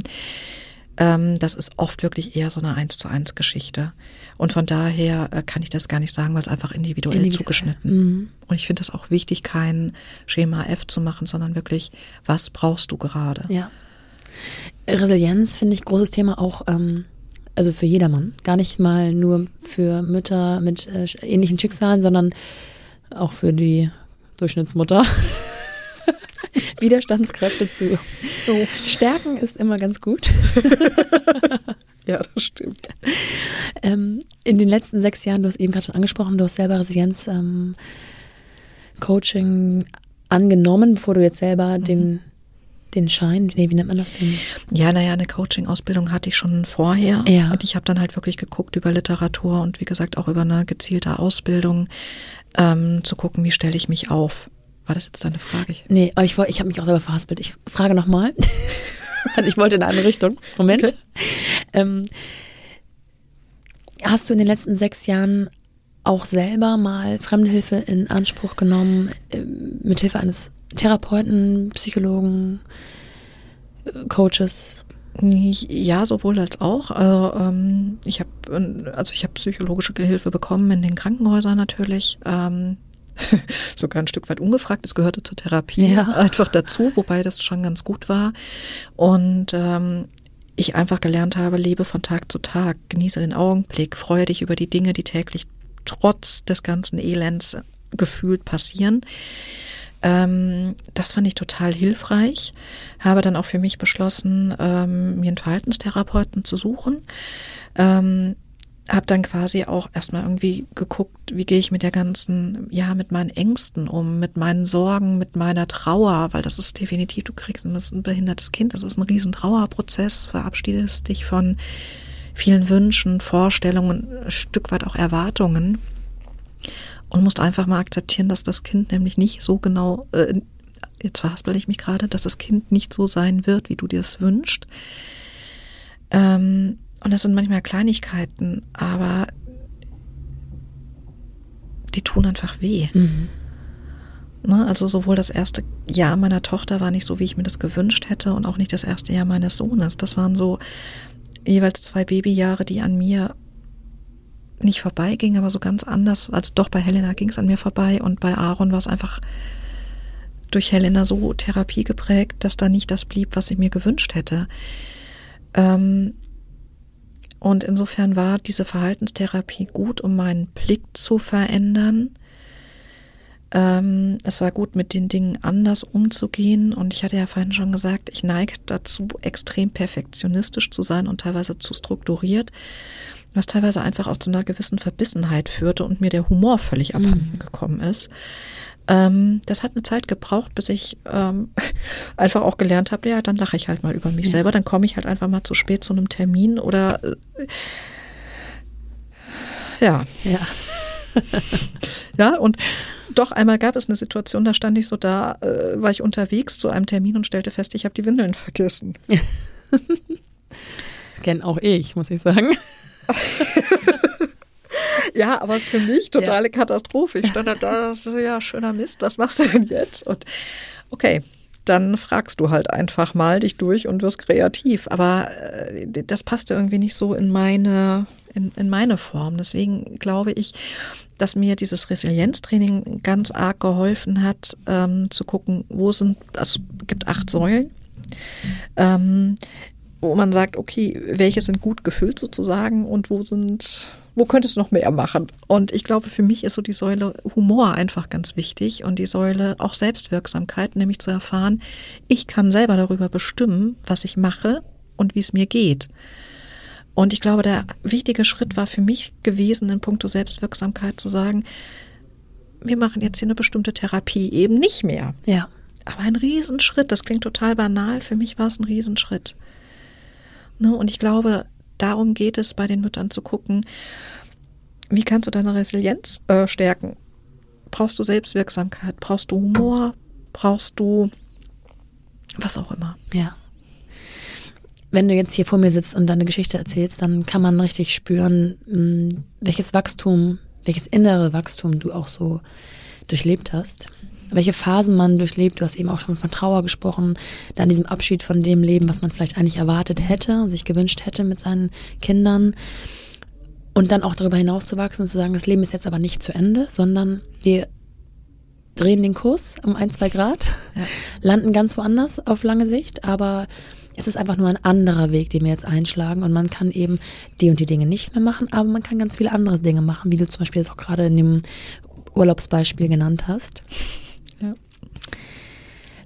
Ähm, das ist oft wirklich eher so eine eins zu eins Geschichte. Und von daher äh, kann ich das gar nicht sagen, weil es einfach individuell, individuell. zugeschnitten. Mhm. Und ich finde es auch wichtig, kein Schema F zu machen, sondern wirklich, was brauchst du gerade? Ja. Resilienz finde ich großes Thema auch. Ähm also für jedermann. Gar nicht mal nur für Mütter mit äh, ähnlichen Schicksalen, sondern auch für die Durchschnittsmutter. [LAUGHS] Widerstandskräfte zu Oh. stärken ist immer ganz gut. [LAUGHS] Ja, das stimmt. Ähm, in den letzten sechs Jahren, du hast eben gerade schon angesprochen, du hast selber Resilienz ähm, Coaching angenommen, bevor du jetzt selber den, den Schein, nee, wie nennt man das denn? Ja, naja, eine Coaching-Ausbildung hatte ich schon vorher. Ja. Und ich habe dann halt wirklich geguckt über Literatur und wie gesagt auch über eine gezielte Ausbildung ähm, zu gucken, wie stelle ich mich auf. War das jetzt deine Frage? Nee, aber ich, ich habe mich auch selber verhaspelt. Ich frage nochmal. [LAUGHS] ich wollte in eine andere Richtung. Moment. Okay. Ähm, hast du in den letzten sechs Jahren auch selber mal Fremdhilfe in Anspruch genommen, ähm, mit Hilfe eines Therapeuten, Psychologen, Coaches? Ja, sowohl als auch. Also ähm, ich habe also ich habe psychologische Hilfe bekommen in den Krankenhäusern natürlich. Ähm, [LAUGHS] sogar ein Stück weit ungefragt. Es gehörte zur Therapie Ja. einfach dazu, wobei das schon ganz gut war. Und ähm, ich einfach gelernt habe, lebe von Tag zu Tag, genieße den Augenblick, freue dich über die Dinge, die täglich trotz des ganzen Elends gefühlt passieren. Ähm, das fand ich total hilfreich. Habe dann auch für mich beschlossen, ähm, mir einen Verhaltenstherapeuten zu suchen. Ähm, habe dann quasi auch erstmal irgendwie geguckt, wie gehe ich mit der ganzen, ja, mit meinen Ängsten um, mit meinen Sorgen, mit meiner Trauer, weil das ist definitiv, du kriegst ein behindertes Kind, das ist ein riesen Trauerprozess, verabschiedest dich von vielen Wünschen, Vorstellungen, ein Stück weit auch Erwartungen und musst einfach mal akzeptieren, dass das Kind nämlich nicht so genau, äh, jetzt verhaspel ich mich gerade, dass das Kind nicht so sein wird, wie du dir es wünschst. Ähm, und das sind manchmal Kleinigkeiten, aber die tun einfach weh. Ne, also sowohl das erste Jahr meiner Tochter war nicht so, wie ich mir das gewünscht hätte und auch nicht das erste Jahr meines Sohnes. Das waren so jeweils zwei Babyjahre, die an mir nicht vorbeigingen, aber so ganz anders. Also doch bei Helena ging es an mir vorbei und bei Aaron war es einfach durch Helena so Therapie geprägt, dass da nicht das blieb, was ich mir gewünscht hätte. Ähm, und insofern war diese Verhaltenstherapie gut, um meinen Blick zu verändern. Ähm, es war gut, mit den Dingen anders umzugehen. Und ich hatte ja vorhin schon gesagt, ich neige dazu, extrem perfektionistisch zu sein und teilweise zu strukturiert, was teilweise einfach auch zu einer gewissen Verbissenheit führte und mir der Humor völlig abhanden gekommen ist. Ähm, das hat eine Zeit gebraucht, bis ich ähm, [LAUGHS] einfach auch gelernt habe, ja, dann lache ich halt mal über mich selber, dann komme ich halt einfach mal zu spät zu einem Termin oder äh, ja, Ja. [LAUGHS] ja, und doch einmal gab es eine Situation, da stand ich so da, äh, war ich unterwegs zu einem Termin und stellte fest, ich habe die Windeln vergessen. [LAUGHS] Kenn auch ich, muss ich sagen. [LAUGHS] Ja, aber für mich totale Katastrophe. Ich stand da, da so, ja, schöner Mist, was machst du denn jetzt? Und okay, dann fragst du halt einfach mal dich durch und wirst kreativ. Aber äh, das passte irgendwie nicht so in meine, in, in meine Form. Deswegen glaube ich, dass mir dieses Resilienztraining ganz arg geholfen hat, ähm, zu gucken, wo sind, also es gibt acht Säulen. Ähm, wo man sagt, okay, welche sind gut gefüllt sozusagen und wo sind, wo könntest du noch mehr machen? Und ich glaube, für mich ist so die Säule Humor einfach ganz wichtig und die Säule auch Selbstwirksamkeit, nämlich zu erfahren, ich kann selber darüber bestimmen, was ich mache und wie es mir geht. Und ich glaube, der wichtige Schritt war für mich gewesen, in puncto Selbstwirksamkeit zu sagen, wir machen jetzt hier eine bestimmte Therapie eben nicht mehr. Ja. Aber ein Riesenschritt, das klingt total banal, für mich war es ein Riesenschritt. Ne? Und ich glaube, darum geht es bei den Müttern zu gucken, wie kannst du deine Resilienz äh, stärken? Brauchst du Selbstwirksamkeit? Brauchst du Humor? Brauchst du was auch immer? Ja. Wenn du jetzt hier vor mir sitzt und deine Geschichte erzählst, dann kann man richtig spüren, mh, welches Wachstum, welches innere Wachstum du auch so durchlebt hast. Welche Phasen man durchlebt. Du hast eben auch schon von Trauer gesprochen, dann diesem Abschied von dem Leben, was man vielleicht eigentlich erwartet hätte, sich gewünscht hätte mit seinen Kindern. Und dann auch darüber hinaus zu wachsen und zu sagen, das Leben ist jetzt aber nicht zu Ende, sondern wir drehen den Kurs um ein, zwei Grad, Ja. landen ganz woanders auf lange Sicht, aber es ist einfach nur ein anderer Weg, den wir jetzt einschlagen und man kann eben die und die Dinge nicht mehr machen, aber man kann ganz viele andere Dinge machen, wie du zum Beispiel jetzt auch gerade in dem Urlaubsbeispiel genannt hast.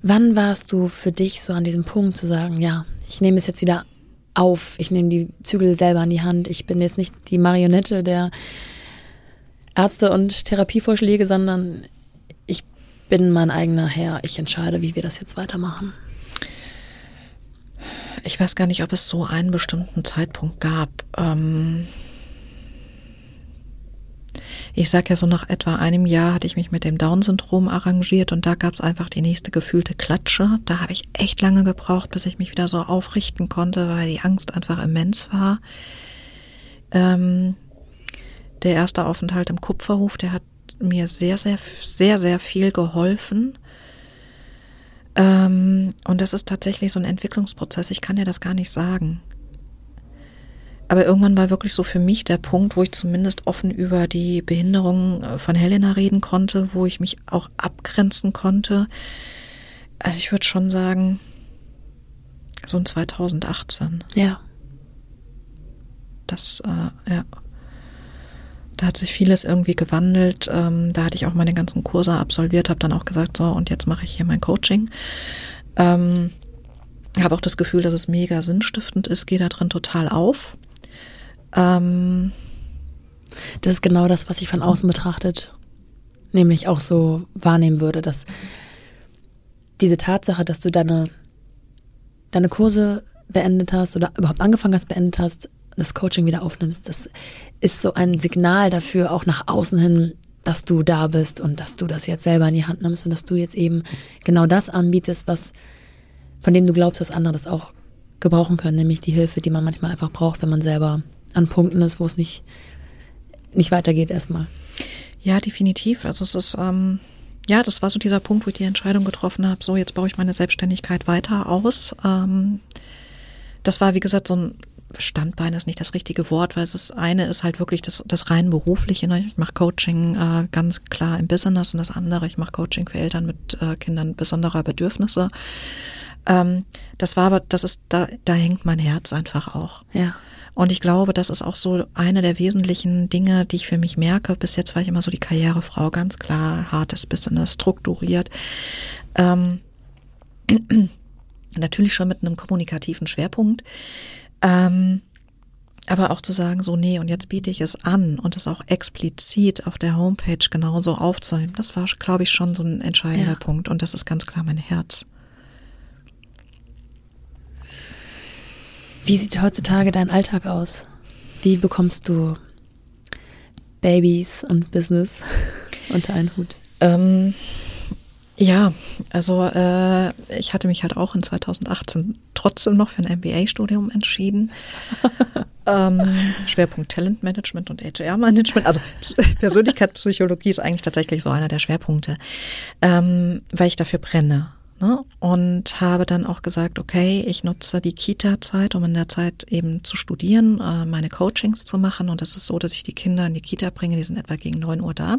Wann warst du für dich so an diesem Punkt zu sagen, ja, ich nehme es jetzt wieder auf, ich nehme die Zügel selber in die Hand, ich bin jetzt nicht die Marionette der Ärzte und Therapievorschläge, sondern ich bin mein eigener Herr, ich entscheide, wie wir das jetzt weitermachen. Ich weiß gar nicht, ob es so einen bestimmten Zeitpunkt gab. Ähm ich sage ja so, nach etwa einem Jahr hatte ich mich mit dem Down-Syndrom arrangiert und da gab es einfach die nächste gefühlte Klatsche. Da habe ich echt lange gebraucht, bis ich mich wieder so aufrichten konnte, weil die Angst einfach immens war. Ähm, der erste Aufenthalt im Kupferhof, der hat mir sehr, sehr, sehr, sehr viel geholfen. Ähm, und das ist tatsächlich so ein Entwicklungsprozess. Ich kann dir das gar nicht sagen. Aber irgendwann war wirklich so für mich der Punkt, wo ich zumindest offen über die Behinderung äh, von Helena reden konnte, wo ich mich auch abgrenzen konnte. Also ich würde schon sagen, so in 2018. Ja. Das, äh, ja. Da hat sich vieles irgendwie gewandelt. Ähm, da hatte ich auch meine ganzen Kurse absolviert, habe dann auch gesagt, so, und jetzt mache ich hier mein Coaching. Ähm, habe auch das Gefühl, dass es mega sinnstiftend ist, gehe da drin total auf. Ähm, das ist genau das, was ich von außen betrachtet, nämlich auch so wahrnehmen würde, dass diese Tatsache, dass du deine, deine Kurse beendet hast oder überhaupt angefangen hast, beendet hast, das Coaching wieder aufnimmst, das ist so ein Signal dafür, auch nach außen hin, dass du da bist und dass du das jetzt selber in die Hand nimmst und dass du jetzt eben genau das anbietest, was, von dem du glaubst, dass andere das auch gebrauchen können, nämlich die Hilfe, die man manchmal einfach braucht, wenn man selber an Punkten ist, wo es nicht, nicht weitergeht erstmal. Ja, definitiv. Also es ist, ähm, ja, das war so dieser Punkt, wo ich die Entscheidung getroffen habe, so jetzt baue ich meine Selbstständigkeit weiter aus. Ähm, das war, wie gesagt, so ein Standbein ist nicht das richtige Wort, weil es ist, eine ist halt wirklich das, das rein berufliche. Ne? Ich mache Coaching äh, ganz klar im Business und das andere, ich mache Coaching für Eltern mit äh, Kindern besonderer Bedürfnisse. Ähm, das war aber, das ist, da, da hängt mein Herz einfach auch. Ja. Und ich glaube, das ist auch so eine der wesentlichen Dinge, die ich für mich merke. Bis jetzt war ich immer so die Karrierefrau, ganz klar, hartes Business, strukturiert. Ähm, [CLEARS THROAT] natürlich schon mit einem kommunikativen Schwerpunkt. Ähm, aber auch zu sagen, so, nee, und jetzt biete ich es an und es auch explizit auf der Homepage genauso aufzunehmen, das war, glaube ich, schon so ein entscheidender ja. Punkt. Und das ist ganz klar mein Herz. Wie sieht heutzutage dein Alltag aus? Wie bekommst du Babys und Business [LAUGHS] unter einen Hut? Ähm, ja, also äh, ich hatte mich halt auch in 2018 trotzdem noch für ein MBA-Studium entschieden. [LAUGHS] ähm, Schwerpunkt Talentmanagement und HR-Management. Also Persönlichkeitspsychologie ist eigentlich tatsächlich so einer der Schwerpunkte, ähm, weil ich dafür brenne. Ne? Und habe dann auch gesagt, okay, ich nutze die Kita-Zeit, um in der Zeit eben zu studieren, äh, meine Coachings zu machen. Und das ist so, dass ich die Kinder in die Kita bringe, die sind etwa gegen neun Uhr da.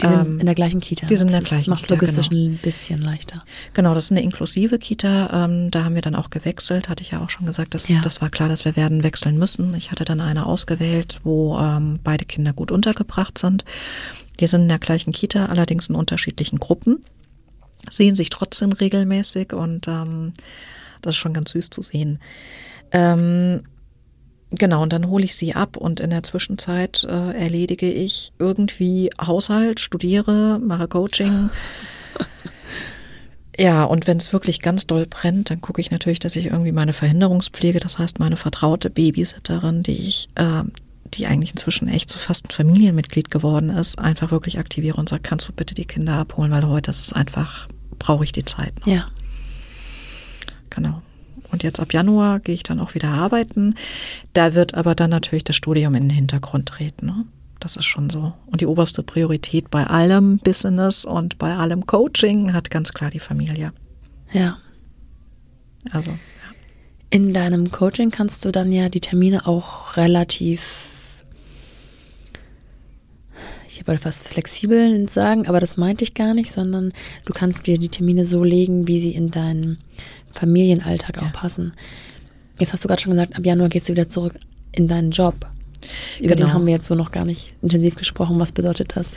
Die sind ähm, in der gleichen Kita. Die sind in der gleichen macht Kita. Macht logistisch genau. ein bisschen leichter. Genau, das ist eine inklusive Kita. Ähm, da haben wir dann auch gewechselt, hatte ich ja auch schon gesagt. Das, ja. das war klar, dass wir werden wechseln müssen. Ich hatte dann eine ausgewählt, wo ähm, beide Kinder gut untergebracht sind. Die sind in der gleichen Kita, allerdings in unterschiedlichen Gruppen sehen sich trotzdem regelmäßig und ähm, das ist schon ganz süß zu sehen. Ähm, genau, und dann hole ich sie ab und in der Zwischenzeit äh, erledige ich irgendwie Haushalt, studiere, mache Coaching. [LAUGHS] Ja, und wenn es wirklich ganz doll brennt, dann gucke ich natürlich, dass ich irgendwie meine Verhinderungspflege, das heißt meine vertraute Babysitterin, die ich, äh, die eigentlich inzwischen echt so fast ein Familienmitglied geworden ist, einfach wirklich aktiviere und sage, kannst du bitte die Kinder abholen, weil heute ist es einfach brauche ich die Zeit noch. Ja. Genau. Und jetzt ab Januar gehe ich dann auch wieder arbeiten. Da wird aber dann natürlich das Studium in den Hintergrund treten. Ne? Das ist schon so. Und die oberste Priorität bei allem Business und bei allem Coaching hat ganz klar die Familie. Ja. Also. Ja. In deinem Coaching kannst du dann ja die Termine auch relativ ich wollte fast flexibel sagen, aber das meinte ich gar nicht, sondern du kannst dir die Termine so legen, wie sie in deinen Familienalltag auch passen. Jetzt hast du gerade schon gesagt, ab Januar gehst du wieder zurück in deinen Job. Über genau. den haben wir jetzt so noch gar nicht intensiv gesprochen. Was bedeutet das?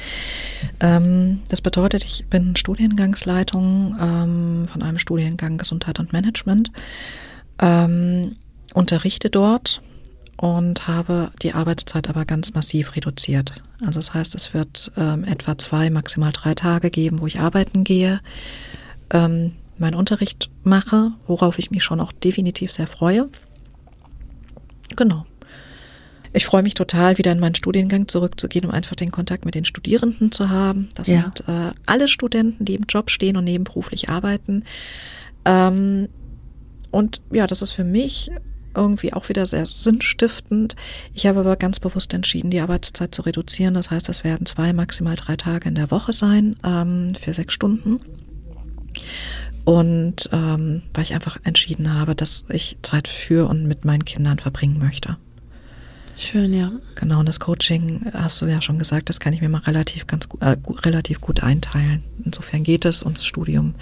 Ähm, das bedeutet, ich bin Studiengangsleitung ähm, von einem Studiengang Gesundheit und Management, ähm, unterrichte dort und habe die Arbeitszeit aber ganz massiv reduziert. Also das heißt, es wird ähm, etwa zwei, maximal drei Tage geben, wo ich arbeiten gehe, ähm, meinen Unterricht mache, worauf ich mich schon auch definitiv sehr freue. Genau. Ich freue mich total, wieder in meinen Studiengang zurückzugehen, um einfach den Kontakt mit den Studierenden zu haben. Das ja. sind äh, alle Studenten, die im Job stehen und nebenberuflich arbeiten. Ähm, und ja, das ist für mich irgendwie auch wieder sehr sinnstiftend. Ich habe aber ganz bewusst entschieden, die Arbeitszeit zu reduzieren. Das heißt, es werden zwei, maximal drei Tage in der Woche sein ähm, für sechs Stunden. Und ähm, weil ich einfach entschieden habe, dass ich Zeit für und mit meinen Kindern verbringen möchte. Schön, ja. Genau, und das Coaching, hast du ja schon gesagt, das kann ich mir mal relativ ganz äh, relativ gut einteilen. Insofern geht es und das Studium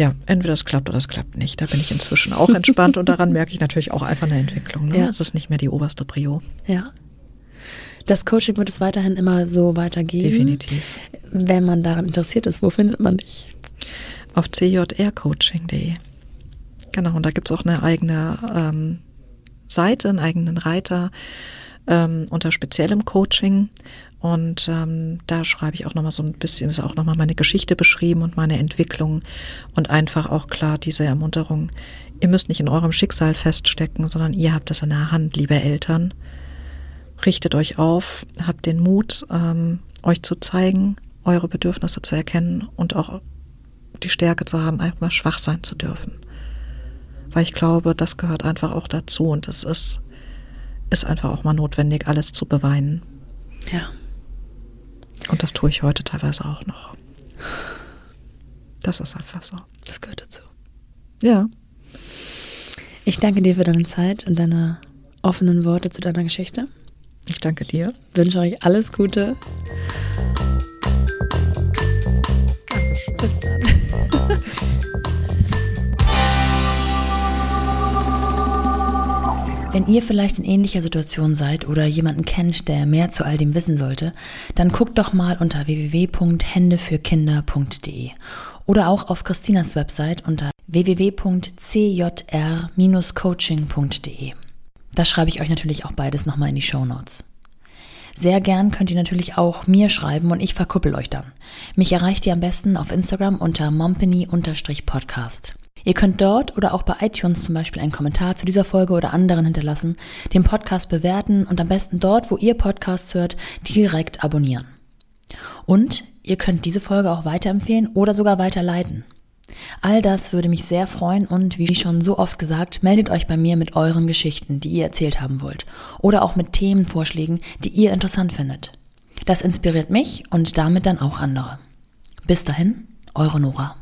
ja, entweder es klappt oder es klappt nicht. Da bin ich inzwischen auch entspannt und daran merke ich natürlich auch einfach eine Entwicklung. Ne? Ja. Es ist nicht mehr die oberste Prio. Ja. Das Coaching wird es weiterhin immer so weitergeben. Definitiv. Wenn man daran interessiert ist, wo findet man dich? Auf cjrcoaching.de. Genau, und da gibt es auch eine eigene ähm, Seite, einen eigenen Reiter ähm, unter speziellem Coaching. Und ähm, da schreibe ich auch nochmal so ein bisschen, ist auch nochmal meine Geschichte beschrieben und meine Entwicklung und einfach auch klar diese Ermunterung. Ihr müsst nicht in eurem Schicksal feststecken, sondern ihr habt es in der Hand, liebe Eltern. Richtet euch auf, habt den Mut, ähm, euch zu zeigen, eure Bedürfnisse zu erkennen und auch die Stärke zu haben, einfach mal schwach sein zu dürfen. Weil ich glaube, das gehört einfach auch dazu und es ist, ist einfach auch mal notwendig, alles zu beweinen. Ja. Und das tue ich heute teilweise auch noch. Das ist einfach so. Das gehört dazu. Ja. Ich danke dir für deine Zeit und deine offenen Worte zu deiner Geschichte. Ich danke dir. Wünsche euch alles Gute. Dankeschön. Bis dann. Wenn ihr vielleicht in ähnlicher Situation seid oder jemanden kennt, der mehr zu all dem wissen sollte, dann guckt doch mal unter www.händefürkinder.de oder auch auf Christinas Website unter www.cjr-coaching.de. Da schreibe ich euch natürlich auch beides nochmal in die Show Notes. Sehr gern könnt ihr natürlich auch mir schreiben und ich verkuppel euch dann. Mich erreicht ihr am besten auf Instagram unter mompany-podcast. Ihr könnt dort oder auch bei iTunes zum Beispiel einen Kommentar zu dieser Folge oder anderen hinterlassen, den Podcast bewerten und am besten dort, wo ihr Podcasts hört, direkt abonnieren. Und ihr könnt diese Folge auch weiterempfehlen oder sogar weiterleiten. All das würde mich sehr freuen und wie schon so oft gesagt, meldet euch bei mir mit euren Geschichten, die ihr erzählt haben wollt oder auch mit Themenvorschlägen, die ihr interessant findet. Das inspiriert mich und damit dann auch andere. Bis dahin, eure Nora.